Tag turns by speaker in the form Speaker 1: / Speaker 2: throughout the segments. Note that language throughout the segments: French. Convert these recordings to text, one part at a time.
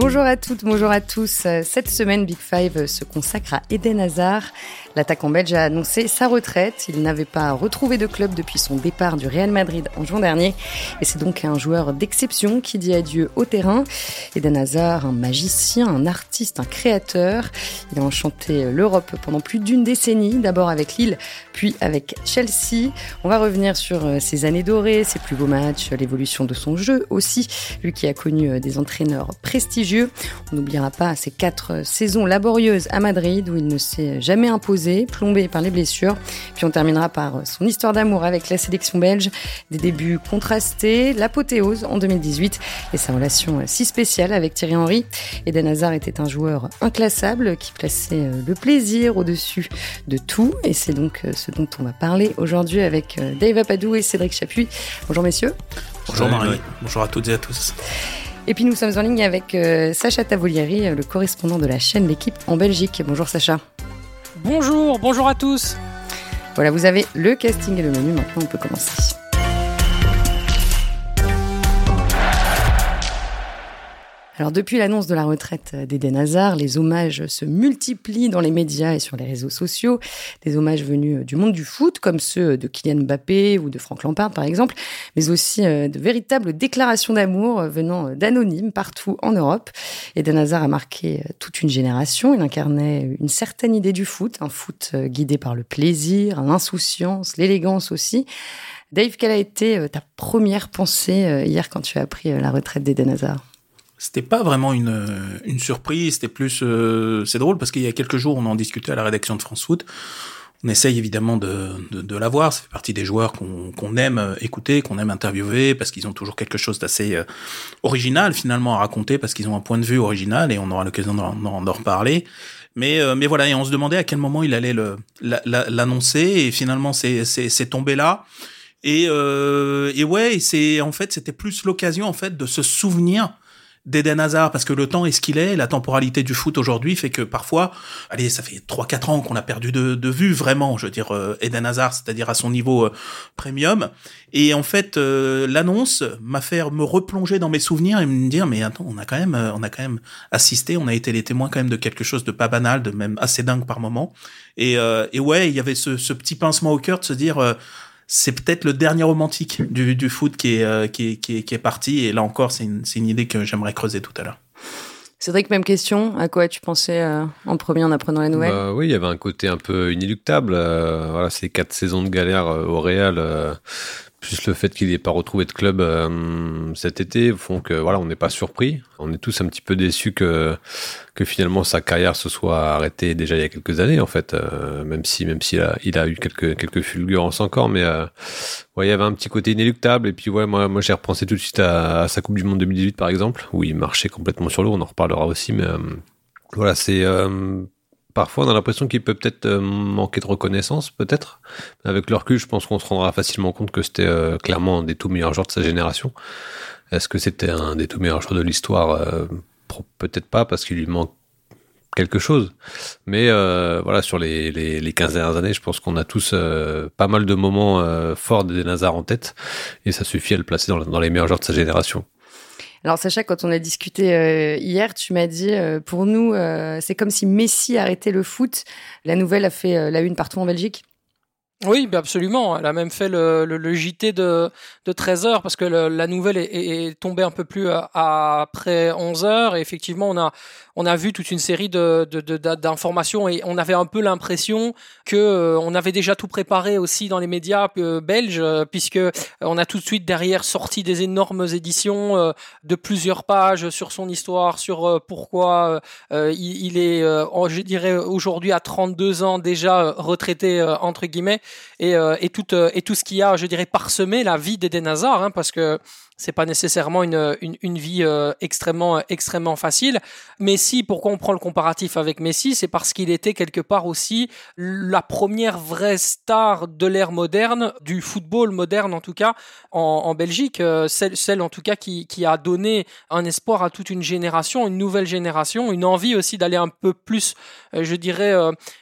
Speaker 1: Bonjour à toutes, bonjour à tous. Cette semaine, Big Five se consacre à Eden Hazard. L'attaquant belge a annoncé sa retraite. Il n'avait pas retrouvé de club depuis son départ du Real Madrid en juin dernier. Et c'est donc un joueur d'exception qui dit adieu au terrain. Eden Hazard, un magicien, un artiste, un créateur. Il a enchanté l'Europe pendant plus d'une décennie, d'abord avec Lille, puis avec Chelsea. On va revenir sur ses années dorées, ses plus beaux matchs, l'évolution de son jeu aussi. Lui qui a connu des entraîneurs prestigieux. On n'oubliera pas ses quatre saisons laborieuses à Madrid où il ne s'est jamais imposé plombé par les blessures. Puis on terminera par son histoire d'amour avec la sélection belge, des débuts contrastés, l'apothéose en 2018 et sa relation si spéciale avec Thierry Henry. Eden Hazard était un joueur inclassable qui plaçait le plaisir au-dessus de tout et c'est donc ce dont on va parler aujourd'hui avec Dave Apadou et Cédric Chapuis. Bonjour messieurs.
Speaker 2: Bonjour Marie. Bonjour à toutes et à tous.
Speaker 1: Et puis nous sommes en ligne avec Sacha Tavolieri, le correspondant de la chaîne L'équipe en Belgique. Bonjour Sacha.
Speaker 3: Bonjour, bonjour à tous.
Speaker 1: Voilà, vous avez le casting et le menu. Maintenant, on peut commencer. Alors depuis l'annonce de la retraite d'Eden Hazard, les hommages se multiplient dans les médias et sur les réseaux sociaux. Des hommages venus du monde du foot, comme ceux de Kylian Mbappé ou de Frank Lampard par exemple, mais aussi de véritables déclarations d'amour venant d'anonymes partout en Europe. Eden Hazard a marqué toute une génération. Il incarnait une certaine idée du foot, un foot guidé par le plaisir, l'insouciance, l'élégance aussi. Dave, quelle a été ta première pensée hier quand tu as appris la retraite d'Eden Hazard?
Speaker 2: C'était pas vraiment une, une surprise, c'était plus... Euh, c'est drôle parce qu'il y a quelques jours, on en discutait à la rédaction de France Foot. On essaye évidemment de, de, de l'avoir, ça fait partie des joueurs qu'on aime écouter, qu'on aime interviewer, parce qu'ils ont toujours quelque chose d'assez euh, original finalement à raconter, parce qu'ils ont un point de vue original, et on aura l'occasion d'en reparler. Mais, euh, mais voilà, et on se demandait à quel moment il allait l'annoncer, et finalement c'est tombé là. Et, euh, et ouais, c'est en fait c'était plus l'occasion en fait de se souvenir d'Eden Hazard parce que le temps est ce qu'il est, la temporalité du foot aujourd'hui fait que parfois, allez, ça fait 3-4 ans qu'on a perdu de, de, vue vraiment, je veux dire euh, Eden Hazard, c'est-à-dire à son niveau euh, premium. Et en fait, euh, l'annonce m'a fait me replonger dans mes souvenirs et me dire mais attends, on a quand même, on a quand même assisté, on a été les témoins quand même de quelque chose de pas banal, de même assez dingue par moment. Et, et ouais, il y avait ce, ce, petit pincement au cœur de se dire c'est peut-être le dernier romantique du, du foot qui est, euh, qui, est, qui, est, qui est parti. Et là encore, c'est une, une idée que j'aimerais creuser tout à l'heure.
Speaker 1: Cédric, même question. À quoi tu pensais euh, en premier en apprenant la nouvelle
Speaker 4: bah, Oui, il y avait un côté un peu inéluctable. Euh, voilà, ces quatre saisons de galère au Real plus le fait qu'il n'ait pas retrouvé de club euh, cet été font que voilà, on n'est pas surpris. On est tous un petit peu déçus que que finalement sa carrière se soit arrêtée déjà il y a quelques années en fait, euh, même si même s'il a il a eu quelques quelques fulgurances encore, mais euh, ouais, il y avait un petit côté inéluctable. Et puis ouais, moi moi j'ai repensé tout de suite à, à, sa Coupe du Monde 2018 par exemple, où il marchait complètement sur l'eau. On en reparlera aussi, mais voilà, c'est parfois on a l'impression qu'il peut peut-être euh, manquer de reconnaissance, peut-être. Avec le recul, je pense qu'on se rendra facilement compte que c'était euh, clairement un des tout meilleurs joueurs de sa génération. Est-ce que c'était un des tout meilleurs joueurs de l'histoire? Euh, Peut-être pas, parce qu'il lui manque quelque chose. Mais voilà, sur les, les, 15 dernières années, je pense qu'on a tous pas mal de moments forts des Nazar en tête, et ça suffit à le placer dans, dans les meilleurs joueurs de sa génération.
Speaker 1: Alors Sacha, quand on a discuté euh, hier, tu m'as dit, euh, pour nous, euh, c'est comme si Messi arrêtait le foot. La nouvelle a fait la une partout en Belgique.
Speaker 3: Oui, absolument. Elle a même fait le, JT de, de 13 heures parce que la nouvelle est, est, tombée un peu plus après 11 heures. Et effectivement, on a, on a vu toute une série de, d'informations et on avait un peu l'impression que euh, on avait déjà tout préparé aussi dans les médias euh, belges euh, puisque on a tout de suite derrière sorti des énormes éditions de plusieurs pages sur son histoire, sur pourquoi il, est, je dirais aujourd'hui à 32 ans déjà retraité entre guillemets et, tout et tout ce qui a, je dirais, parsemé la vie d'Eden Hazard, hein, parce que c'est pas nécessairement une, une, une vie extrêmement extrêmement facile. Messi, pourquoi on prend le comparatif avec Messi, c'est parce qu'il était quelque part aussi la première vraie star de l'ère moderne, du football moderne en tout cas en, en Belgique, euh, celle, celle en tout cas qui, qui a donné un espoir à toute une génération, une nouvelle génération, une envie aussi d'aller un peu plus, euh, je dirais,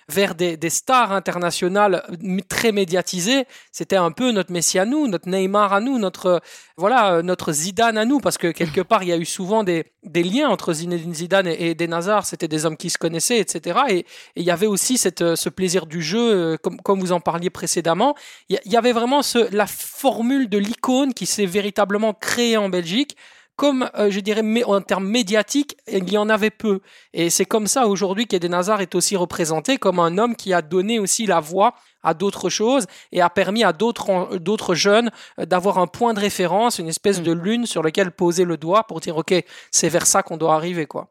Speaker 3: vers des, des stars internationales très médiatisé, c'était un peu notre Messi à nous, notre Neymar à nous, notre voilà notre Zidane à nous, parce que quelque part il y a eu souvent des, des liens entre Zinedine Zidane et, Eden Hazard, c'était des hommes qui se connaissaient, etc. Et, il y avait aussi cette, ce plaisir du jeu, comme, comme vous en parliez précédemment. Il y, avait vraiment ce, la formule de l'icône qui s'est véritablement créée en Belgique comme euh, je dirais mais en termes médiatiques, il y en avait peu. Et c'est comme ça aujourd'hui qu'Eden Hazard est aussi représenté comme un homme qui a donné aussi la voix à d'autres choses et a permis à d'autres d'autres jeunes euh, d'avoir un point de référence, une espèce de mm. lune sur lequel poser le doigt pour dire ok c'est vers ça qu'on doit arriver quoi.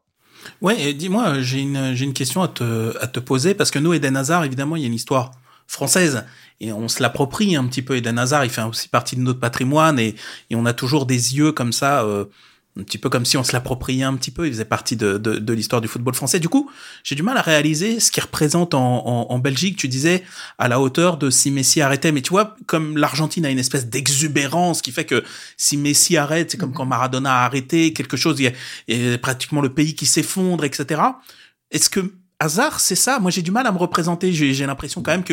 Speaker 2: Ouais, dis-moi, j'ai une, une question à te, à te poser, parce que nous, Eden Hazard, évidemment, il y a une histoire française et on se l'approprie un petit peu. Eden Hazard, il fait aussi partie de notre patrimoine et, et on a toujours des yeux comme ça, euh, un petit peu comme si on se l'appropriait un petit peu. Il faisait partie de, de, de l'histoire du football français. Du coup, j'ai du mal à réaliser ce qu'il représente en, en, en, Belgique. Tu disais à la hauteur de si Messi arrêtait, mais tu vois, comme l'Argentine a une espèce d'exubérance qui fait que si Messi arrête, c'est comme quand Maradona a arrêté quelque chose, il y a pratiquement le pays qui s'effondre, etc. Est-ce que hasard, c'est ça. Moi, j'ai du mal à me représenter. J'ai l'impression quand même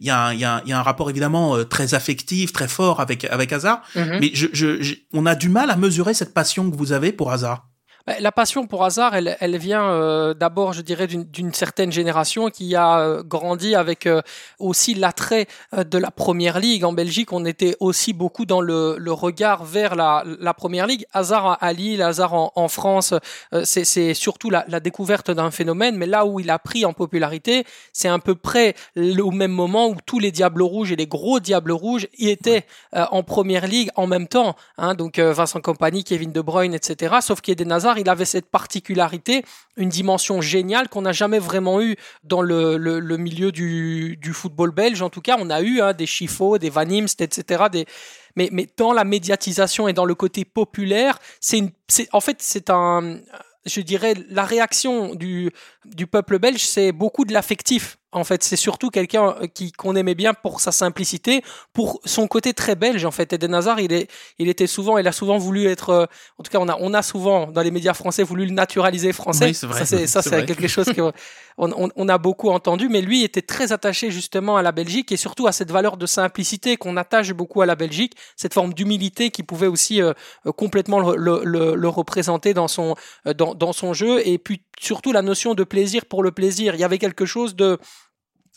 Speaker 2: y, a un, y, a, y a un rapport évidemment euh, très affectif, très fort avec avec hasard. Mm-hmm. Mais je, je, on a du mal à mesurer cette passion que vous avez pour hasard.
Speaker 3: Bah, la passion pour hasard, elle, elle vient euh, d'abord, je dirais, d'une certaine génération qui a euh, grandi avec euh, aussi l'attrait de la première ligue. En Belgique, on était aussi beaucoup dans le, le regard vers la, la, première ligue. Hasard à Lille, hasard en, en France, c'est surtout la, la découverte d'un phénomène. Mais là où il a pris en popularité, c'est à peu près au même moment où tous les Diables Rouges et les gros Diables Rouges y étaient en première ligue en même temps. Hein, donc Vincent Compagnie, Kevin De Bruyne, etc. Sauf qu'il y a des Il avait cette particularité, une dimension géniale qu'on n'a jamais vraiment eu dans le, milieu du, football belge. En tout cas, on a eu hein, des Chifo, des Van Imst, etc. Mais, mais dans la médiatisation et dans le côté populaire, c'est en fait, c'est un, je dirais, la réaction du, du peuple belge, c'est beaucoup de l'affectif. En fait, c'est surtout quelqu'un euh, qui qu'on aimait bien pour sa simplicité, pour son côté très belge. En fait, Eden Hazard, il est, il était souvent, il a souvent voulu être. Euh, en tout cas, on a, on a souvent dans les médias français voulu le naturaliser français.
Speaker 2: Oui, c'est vrai.
Speaker 3: Ça, c'est, quelque chose que on, on, a beaucoup entendu. Mais lui était très attaché justement à la Belgique et surtout à cette valeur de simplicité qu'on attache beaucoup à la Belgique, cette forme d'humilité qui pouvait aussi euh, complètement le, le, le, représenter dans son dans, dans son jeu et puis surtout la notion de plaisir pour le plaisir. Il y avait quelque chose de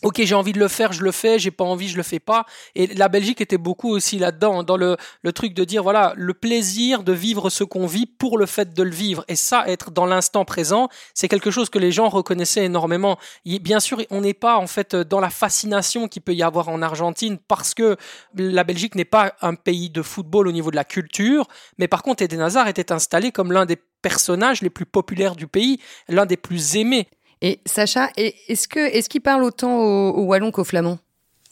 Speaker 3: Ok, j'ai envie de le faire, je le fais. J'ai pas envie, je le fais pas. Et la Belgique était beaucoup aussi là-dedans, dans le, le truc de dire voilà le plaisir de vivre ce qu'on vit pour le fait de le vivre. Et ça, être dans l'instant présent, c'est quelque chose que les gens reconnaissaient énormément. bien sûr, on n'est pas en fait dans la fascination qu'il peut y avoir en Argentine parce que la Belgique n'est pas un pays de football au niveau de la culture. Mais par contre, Eden Hazard était installé comme l'un des personnages les plus populaires du pays, l'un des plus aimés.
Speaker 1: Et Sacha, est-ce que est-ce qu'il parle autant au, wallon qu'au flamand?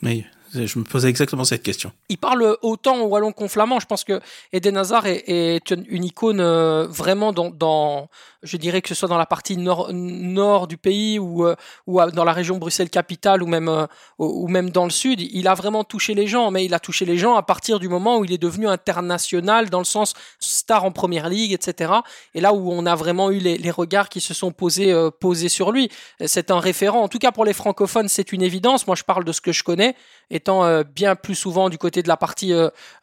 Speaker 2: Oui, je me posais exactement cette question.
Speaker 3: Il parle autant au wallon qu'au flamand. Je pense que Eden Hazard est, une icône euh, vraiment dans, dans, je dirais que ce soit dans la partie nord, du pays ou, euh, ou dans la région Bruxelles-Capitale ou même, euh, ou même dans le sud, il a vraiment touché les gens, mais il a touché les gens à partir du moment où il est devenu international dans le sens star en première ligue, etc. Et là où on a vraiment eu les, regards qui se sont posés, euh, posés sur lui. C'est un référent. En tout cas, pour les francophones, c'est une évidence. Moi, je parle de ce que je connais, étant bien plus souvent du côté de la partie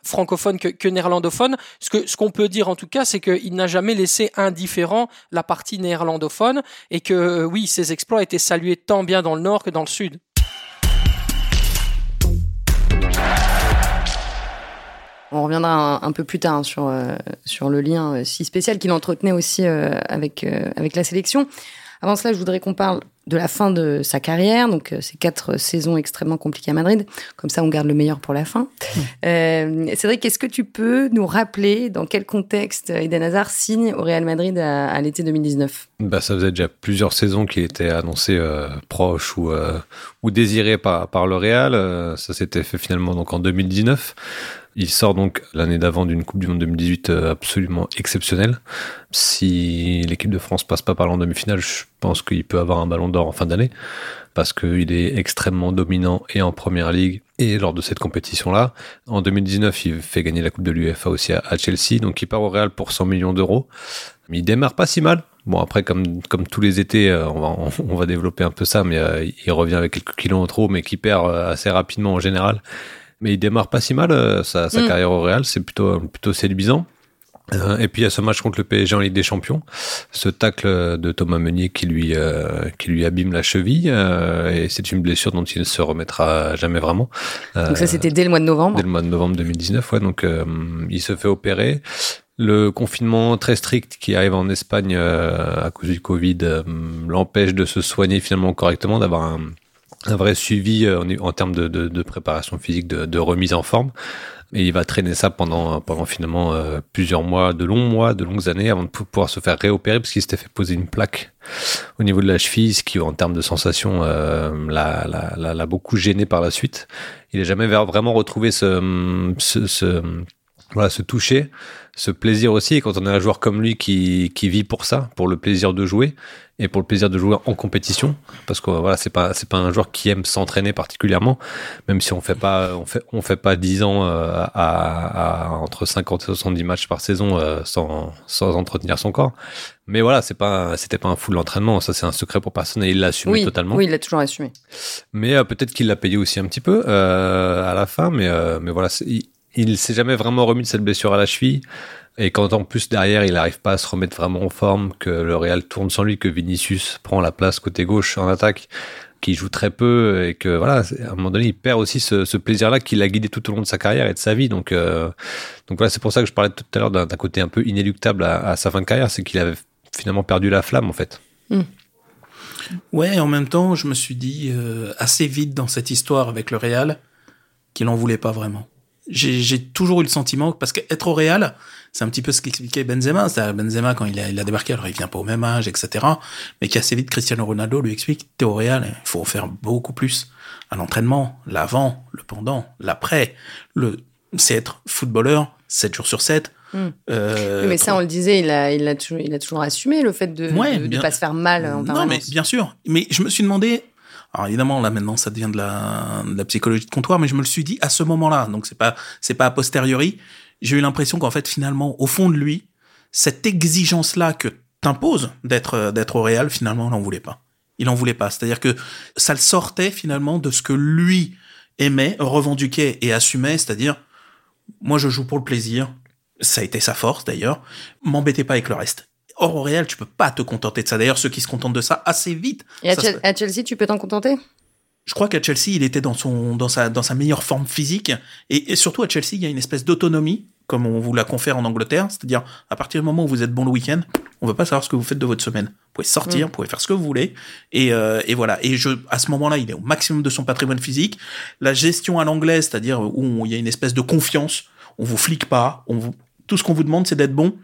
Speaker 3: francophone que, néerlandophone. Ce que, ce qu'on peut dire en tout cas, c'est qu'il n'a jamais laissé indifférent la partie néerlandophone et que euh, oui, ses exploits étaient salués tant bien dans le nord que dans le sud.
Speaker 1: On reviendra un, peu plus tard sur, euh, le lien euh, si spécial qu'il entretenait aussi avec la sélection. Avant cela, je voudrais qu'on parle de la fin de sa carrière, donc ces quatre saisons extrêmement compliquées à Madrid. Comme ça, on garde le meilleur pour la fin. Mmh. Euh, Cédric, est-ce que tu peux nous rappeler dans quel contexte Eden Hazard signe au Real Madrid à, l'été 2019
Speaker 4: bah, Ça faisait déjà plusieurs saisons qu'il était annoncé euh, proche ou, euh, ou désiré par, par le Real. Euh, ça s'était fait finalement donc en 2019. Il sort donc l'année d'avant d'une Coupe du Monde 2018 euh, absolument exceptionnelle. Si l'équipe de France passe pas par l'en demi-finale, je pense qu'il peut avoir un ballon d'or en fin d'année parce qu'il est extrêmement dominant et en première ligue et lors de cette compétition-là. En 2019, il fait gagner la Coupe de l'UEFA aussi à, Chelsea, donc il part au Real pour 100 millions d'euros. Mais il démarre pas si mal. Bon après comme tous les étés, on va on, va développer un peu ça, mais il revient avec quelques kilos en trop, mais qui perd assez rapidement en général. Mais il démarre pas si mal sa, sa mm. carrière au Real, c'est plutôt plutôt séduisant. Euh, et puis il y a ce match contre le PSG en Ligue des Champions, ce tacle de Thomas Meunier qui lui euh, qui lui abîme la cheville euh, et c'est une blessure dont il ne se remettra jamais vraiment.
Speaker 1: donc ça c'était dès le mois de novembre.
Speaker 4: Dès le mois de novembre 2019, ouais. Donc il se fait opérer. Le confinement très strict qui arrive en Espagne à cause du Covid l'empêche de se soigner finalement correctement, d'avoir un, un vrai suivi en, en termes de, préparation physique, de, de remise en forme. Et il va traîner ça pendant, pendant finalement euh, plusieurs mois, de longs mois, de longues années, avant de pouvoir se faire réopérer, parce qu'il s'était fait poser une plaque au niveau de la cheville, ce qui, en termes de sensation, euh, l'a beaucoup gêné par la suite. Il n'a jamais vraiment retrouvé ce, ce, ce voilà, se toucher, ce plaisir aussi. Et quand on a un joueur comme lui qui, qui vit pour ça, pour le plaisir de jouer et pour le plaisir de jouer en compétition, parce que voilà, c'est pas c'est pas un joueur qui aime s'entraîner particulièrement, même si on fait pas on fait on fait pas 10 ans euh, à, à, entre 50 et 70 matchs par saison euh, sans sans entretenir son corps. Mais voilà, c'est pas c'était pas un full entraînement, ça c'est un secret pour personne et il l'a assumé totalement.
Speaker 1: Oui, il l'a toujours assumé.
Speaker 4: Mais euh, peut-être qu'il l'a payé aussi un petit peu à la fin, mais mais voilà, il, il s'est jamais vraiment remis de cette blessure à la cheville. Et quand en plus derrière il n'arrive pas à se remettre vraiment en forme, que le Real tourne sans lui, que Vinicius prend la place côté gauche en attaque, qui joue très peu et que voilà, à un moment donné il perd aussi ce, plaisir-là qu'il a guidé tout au long de sa carrière et de sa vie. Donc, euh, donc voilà, c'est pour ça que je parlais tout à l'heure d'un côté un peu inéluctable à, sa fin de carrière, c'est qu'il avait finalement perdu la flamme en fait. Hmm.
Speaker 2: Ouais, en même temps, je me suis dit euh, assez vite dans cette histoire avec le Real qu'il en voulait pas vraiment j'ai toujours eu le sentiment parce qu'être au Real, c'est un petit peu ce qu'expliquait Benzema. C'est Benzema quand il a, il a débarqué, alors il vient pas au même âge, etc. Mais qui assez vite Cristiano Ronaldo lui explique t'es au Real, il faut faire beaucoup plus à l'entraînement, l'avant, le pendant, l'après. Le c'est être footballeur 7 jours sur 7.
Speaker 1: Hmm. Euh, mais ça, on le disait, il a, il a, toujours, il a toujours assumé le fait de ne pas se faire mal en
Speaker 2: Non, mais bien sûr. Mais je me suis demandé, alors évidemment, là maintenant, ça devient de la, de la psychologie de comptoir, mais je me le suis dit à ce moment-là, donc c'est pas c'est pas a posteriori. J'ai eu l'impression qu'en fait, finalement, au fond de lui, cette exigence-là que t'imposes d'être d'être au Real, finalement, il n'en voulait pas. Il en voulait pas. C'est-à-dire que ça le sortait finalement de ce que lui aimait, revendiquait et assumait, c'est-à-dire moi je joue pour le plaisir. Ça a été sa force d'ailleurs. M'embêtez pas avec le reste. Or, au Real, tu peux pas te contenter de ça. D'ailleurs, ceux qui se contentent de ça assez vite.
Speaker 1: Et à, Chelsea, tu peux t'en contenter?
Speaker 2: Je crois qu'à Chelsea, il était dans son dans sa dans sa meilleure forme physique et, surtout à Chelsea, il y a une espèce d'autonomie comme on vous la confère en Angleterre, c'est-à-dire à partir du moment où vous êtes bon le week-end, on veut pas savoir ce que vous faites de votre semaine. Vous pouvez sortir, mm. vous pouvez faire ce que vous voulez et, euh, et voilà. Et je à ce moment-là, il est au maximum de son patrimoine physique. La gestion à l'anglaise, c'est-à-dire où il y a une espèce de confiance, on vous flique pas, on vous tout ce qu'on vous demande, c'est d'être bon.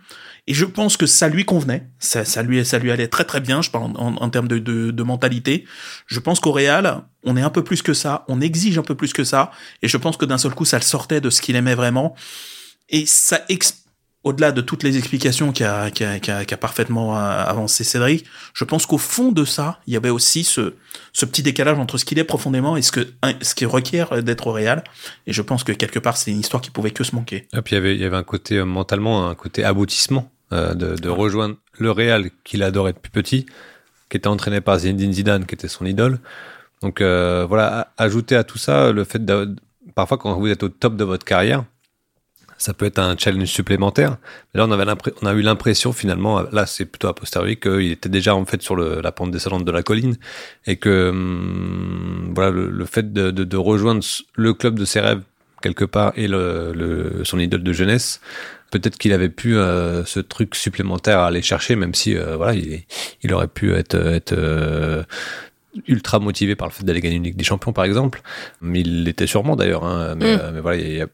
Speaker 2: Et je pense que ça lui convenait, ça, ça, lui, ça lui allait très très bien, je parle en, termes de, de, de, mentalité. Je pense qu'au Real, on est un peu plus que ça, on exige un peu plus que ça, et je pense que d'un seul coup, ça le sortait de ce qu'il aimait vraiment. Et ça, au-delà de toutes les explications qu'a a, parfaitement euh, avancé Cédric, je pense qu'au fond de ça, il y avait aussi ce, ce petit décalage entre ce qu'il est profondément et ce que ce qui requiert d'être réel. Et je pense que quelque part, c'est une histoire qui pouvait que se manquer.
Speaker 4: Et puis il y avait, il y avait un côté euh, mentalement, un côté aboutissement euh, de, rejoindre le Real qu'il adorait depuis petit, qui était entraîné par Zinedine Zidane, qui était son idole. Donc voilà, ajouter à tout ça le fait de, parfois quand vous êtes au top de votre carrière, ça peut être un challenge supplémentaire. Mais là, on, avait on a eu l'impression finalement, là c'est plutôt a posteriori, qu'il était déjà en fait sur la pente descendante de la colline et que hum, voilà le, fait de, de, rejoindre le club de ses rêves quelque part et le, le son idole de jeunesse, peut-être qu'il avait pu euh, ce truc supplémentaire à aller chercher, même si euh, voilà il, il, aurait pu être, être euh, ultra motivé par le fait d'aller gagner une Ligue des Champions par exemple. Mais il l'était sûrement d'ailleurs. Hein, mais, mm. mais, voilà, il y a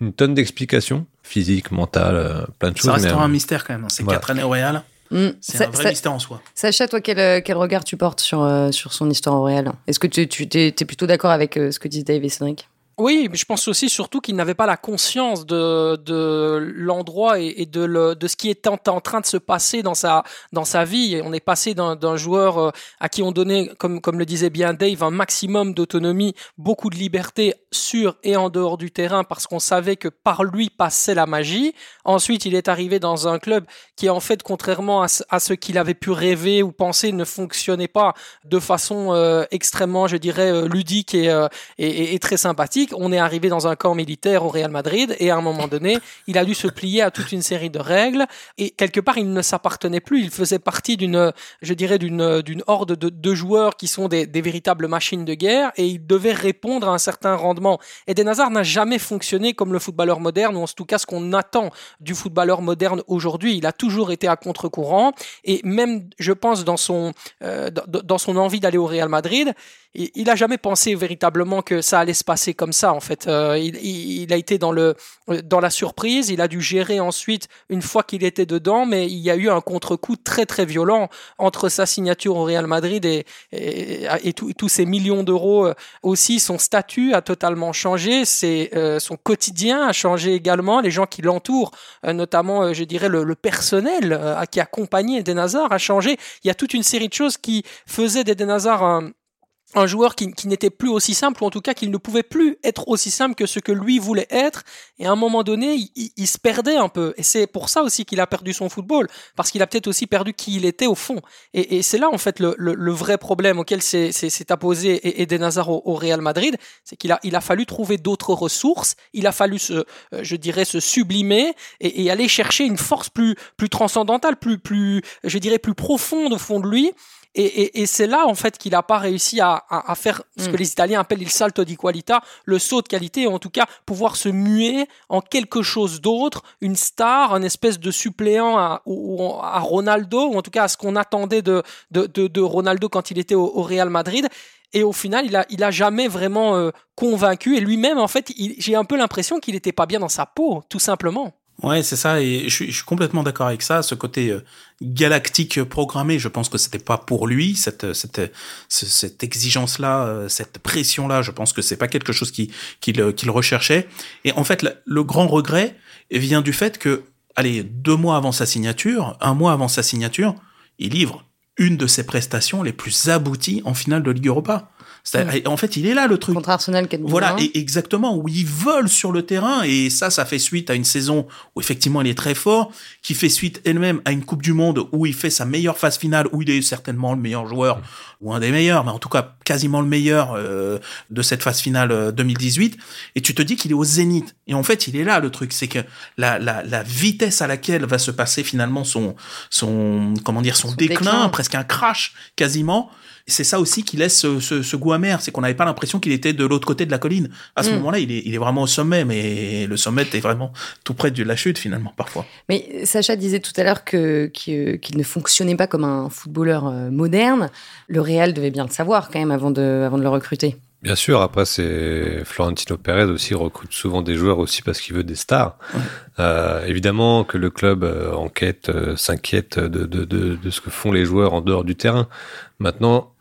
Speaker 4: une tonne d'explications physiques, mentales, plein de choses. Ça
Speaker 2: restera un mystère quand même. Hein. C'est quatre années au Real. Mm. C'est un vrai mystère en soi.
Speaker 1: Sacha, toi, quel, quel, regard tu portes sur, euh, sur son histoire au Real? Est-ce que tu, tu es, plutôt d'accord avec ce que disent Dave et Cédric?
Speaker 3: Oui, mais je pense aussi surtout qu'il n'avait pas la conscience de, de l'endroit et, de, le, de ce qui était en, train de se passer dans sa, dans sa vie. On est passé d'un joueur à qui on donnait, comme le disait bien Dave, un maximum d'autonomie, beaucoup de liberté sur et en dehors du terrain parce qu'on savait que par lui passait la magie. Ensuite, il est arrivé dans un club qui, en fait, contrairement à ce, qu'il avait pu rêver ou penser, ne fonctionnait pas de façon euh, extrêmement, je dirais, euh, ludique euh, et, et, très sympathique. On est arrivé dans un camp militaire au Real Madrid et à un moment donné, il a dû se plier à toute une série de règles et quelque part, il ne s'appartenait plus. Il faisait partie d'une, je dirais, d'une, d'une horde de, joueurs qui sont des, des véritables machines de guerre et il devait répondre à un certain rendement. Eden Hazard n'a jamais fonctionné comme le footballeur moderne, ou en tout cas ce qu'on attend du footballeur moderne aujourd'hui. Il a toujours été à contre-courant, et même, je pense, dans son, euh, dans son envie d'aller au Real Madrid, il, n'a a jamais pensé véritablement que ça allait se passer comme ça. En fait, euh, il, a été dans le dans la surprise. Il a dû gérer ensuite une fois qu'il était dedans, mais il y a eu un contre-coup très très violent entre sa signature au Real Madrid et et, tous ces millions d'euros. Euh, aussi, son statut a totalement changé. C'est euh, son quotidien a changé également. Les gens qui l'entourent, notamment, je dirais le, personnel qui accompagnait Eden Hazard a changé. Il y a toute une série de choses qui faisaient d'Eden Hazard un un joueur qui, qui n'était plus aussi simple, ou en tout cas qu'il ne pouvait plus être aussi simple que ce que lui voulait être. Et à un moment donné, il, il, se perdait un peu. Et c'est pour ça aussi qu'il a perdu son football, parce qu'il a peut-être aussi perdu qui il était au fond. Et, et c'est là en fait le, le, le, vrai problème auquel s'est apposé Eden Hazard au, au, Real Madrid, c'est qu'il a, il a fallu trouver d'autres ressources, il a fallu se, euh, je dirais, se sublimer et, et aller chercher une force plus, plus transcendantale, plus, plus, je dirais, plus profonde au fond de lui et, et, et c'est là, en fait, qu'il n'a pas réussi à, à, à faire ce que mm. les Italiens appellent il salto di qualità, le saut de qualité, ou en tout cas pouvoir se muer en quelque chose d'autre, une star, un espèce de suppléant à, à Ronaldo, ou en tout cas à ce qu'on attendait de, de, de, de, Ronaldo quand il était au, au Real Madrid. Et au final, il a, il a jamais vraiment euh, convaincu. Et lui-même, en fait, j'ai un peu l'impression qu'il n'était pas bien dans sa peau, tout simplement.
Speaker 2: Ouais, c'est ça, et je suis, complètement d'accord avec ça. Ce côté euh, galactique programmé, je pense que c'était pas pour lui cette cette cette exigence-là, euh, cette pression-là. Je pense que c'est pas quelque chose qui qu'il qu'il recherchait. Et en fait, le, grand regret vient du fait que, allez, deux mois avant sa signature, un mois avant sa signature, il livre une de ses prestations les plus abouties en finale de Ligue Europa. En fait, il est là le truc.
Speaker 1: Contre Arsenal,
Speaker 2: Voilà, et exactement, où il vole sur le terrain, et ça, ça fait suite à une saison où effectivement il est très fort, qui fait suite elle-même à une Coupe du Monde où il fait sa meilleure phase finale, où il est certainement le meilleur joueur, ou un des meilleurs, mais en tout cas quasiment le meilleur euh, de cette phase finale 2018. Euh, et tu te dis qu'il est au zénith. Et en fait, il est là le truc, c'est que la, la, la vitesse à laquelle va se passer finalement son, son comment dire, son, déclin, presque un crash quasiment c'est ça aussi qui laisse ce, goût amer, c'est qu'on n'avait pas l'impression qu'il était de l'autre côté de la colline. À ce mm. moment-là, il est, il est vraiment au sommet, mais le sommet est vraiment tout près de la chute finalement parfois.
Speaker 1: Mais Sacha disait tout à l'heure que qu'il ne fonctionnait pas comme un footballeur euh, moderne. Le Real devait bien le savoir quand même avant de, avant de le recruter.
Speaker 4: Bien sûr, après c'est Florentino Pérez aussi recrute souvent des joueurs aussi parce qu'il veut des stars. Euh, évidemment que le club euh, enquête, s'inquiète de, de, de, de, ce que font les joueurs en dehors du terrain. Maintenant,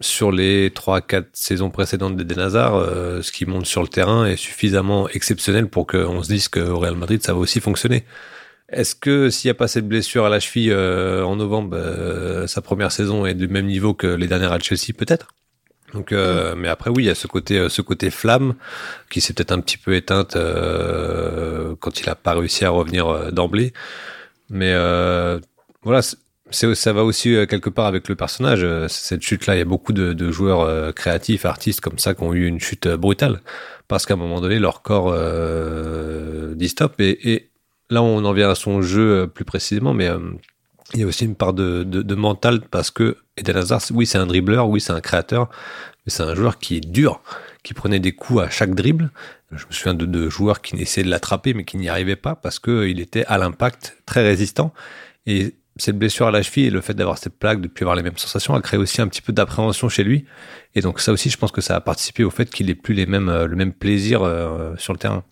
Speaker 4: sur les 3-4 saisons précédentes d'Eden Hazard, euh, ce qui monte sur le terrain est suffisamment exceptionnel pour qu'on se dise qu'au Real Madrid, ça va aussi fonctionner. Est-ce que s'il n'y a pas cette blessure à la cheville euh, en novembre, euh, sa première saison est du même niveau que les dernières à Chelsea Peut-être? Donc, mm. mais après oui, il y a ce côté, ce côté flamme qui s'est peut-être un petit peu éteinte quand il a pas réussi à revenir d'emblée. Mais voilà, ça va aussi euh, quelque part avec le personnage. Euh, cette chute-là, il y a beaucoup de, joueurs euh, créatifs, artistes comme ça qui ont eu une chute brutale parce qu'à un moment donné, leur corps euh, dit stop. Et, là, on en vient à son jeu plus précisément, mais il y a aussi une part de, mental parce que Eden oui, c'est un dribbleur, oui, c'est un créateur, mais c'est un joueur qui est dur, qui prenait des coups à chaque dribble. Je me souviens de, de joueurs qui essayaient de l'attraper, mais qui n'y arrivaient pas parce qu'il était à l'impact très résistant. Et cette blessure à la cheville et le fait d'avoir cette plaque, de plus avoir les mêmes sensations, a créé aussi un petit peu d'appréhension chez lui. Et donc ça aussi, je pense que ça a participé au fait qu'il ait plus les mêmes, euh, le même plaisir euh, sur le terrain.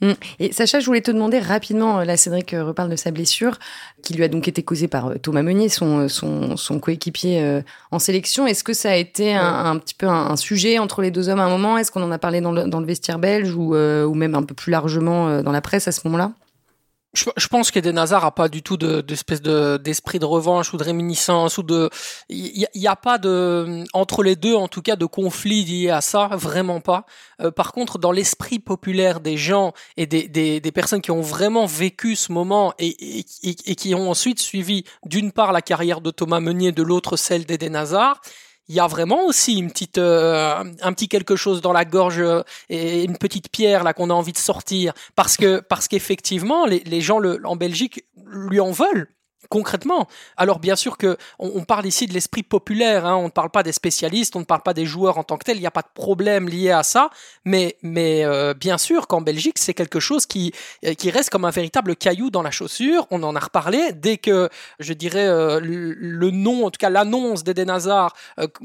Speaker 1: Mm. Et Sacha, je voulais te demander rapidement, euh, là Cédric reparle de sa blessure, qui lui a donc été causée par Thomas Meunier, son, son, son coéquipier en sélection. Est-ce que ça a été un, un petit peu un, sujet entre les deux hommes à un moment? Est-ce qu'on en a parlé dans le, dans le vestiaire belge ou, ou même un peu plus largement dans la presse à ce moment-là?
Speaker 3: Je, pense qu'Eden Hazard a pas du tout d'espèce de, d'esprit de, revanche ou de réminiscence ou de, il n'y a, pas de, entre les deux en tout cas de conflit lié à ça, vraiment pas. Euh, par contre, dans l'esprit populaire des gens et des, des, des, personnes qui ont vraiment vécu ce moment et, et, et qui ont ensuite suivi d'une part la carrière de Thomas Meunier, de l'autre celle d'Eden Hazard, il y a vraiment aussi une petite, euh, un petit quelque chose dans la gorge euh, et une petite pierre là qu'on a envie de sortir. Parce que parce qu'effectivement les, les gens le, en Belgique lui en veulent concrètement. Alors bien sûr que on, parle ici de l'esprit populaire, hein, on ne parle pas des spécialistes, on ne parle pas des joueurs en tant que tels, il n'y a pas de problème lié à ça, mais, mais euh, bien sûr qu'en Belgique c'est quelque chose qui, euh, qui reste comme un véritable caillou dans la chaussure, on en a reparlé, dès que je dirais euh, le, nom, en tout cas l'annonce d'Eden Hazard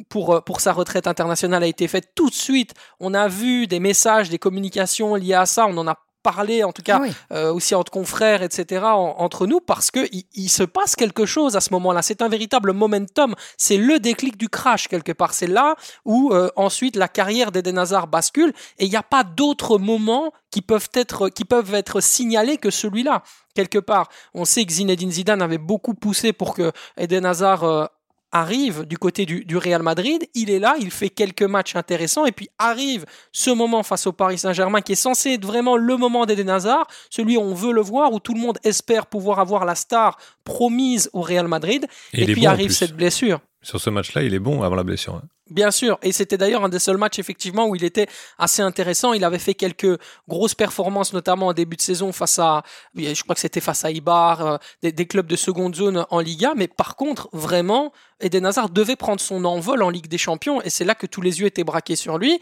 Speaker 3: pour, pour sa retraite internationale a été faite, tout de suite on a vu des messages, des communications liées à ça, on en a parler, en tout cas ah euh, aussi entre confrères, etc., entre nous, parce que il, se passe quelque chose à ce moment-là. C'est un véritable momentum. C'est le déclic du crash quelque part. C'est là où euh, ensuite la carrière d'Eden Hazard bascule, et il n'y a pas d'autres moments qui peuvent être qui peuvent être signalés que celui-là quelque part. On sait que Zinedine Zidane avait beaucoup poussé pour que Eden Hazard euh, arrive du côté du, Real Madrid, il est là, il fait quelques matchs intéressants, et puis arrive ce moment face au Paris Saint-Germain qui est censé être vraiment le moment d'Eden Hazard, celui où on veut le voir, où tout le monde espère pouvoir avoir la star promise au Real Madrid, et, puis arrive cette blessure.
Speaker 4: Sur ce match-là, il est bon avant la blessure. Hein.
Speaker 3: Bien sûr, et c'était d'ailleurs un des seuls matchs effectivement où il était assez intéressant. Il avait fait quelques grosses performances, notamment en début de saison face à, je crois que c'était face à Ibar, euh, des, clubs de seconde zone en Liga. Mais par contre, vraiment, Eden Hazard devait prendre son envol en Ligue des Champions, et c'est là que tous les yeux étaient braqués sur lui.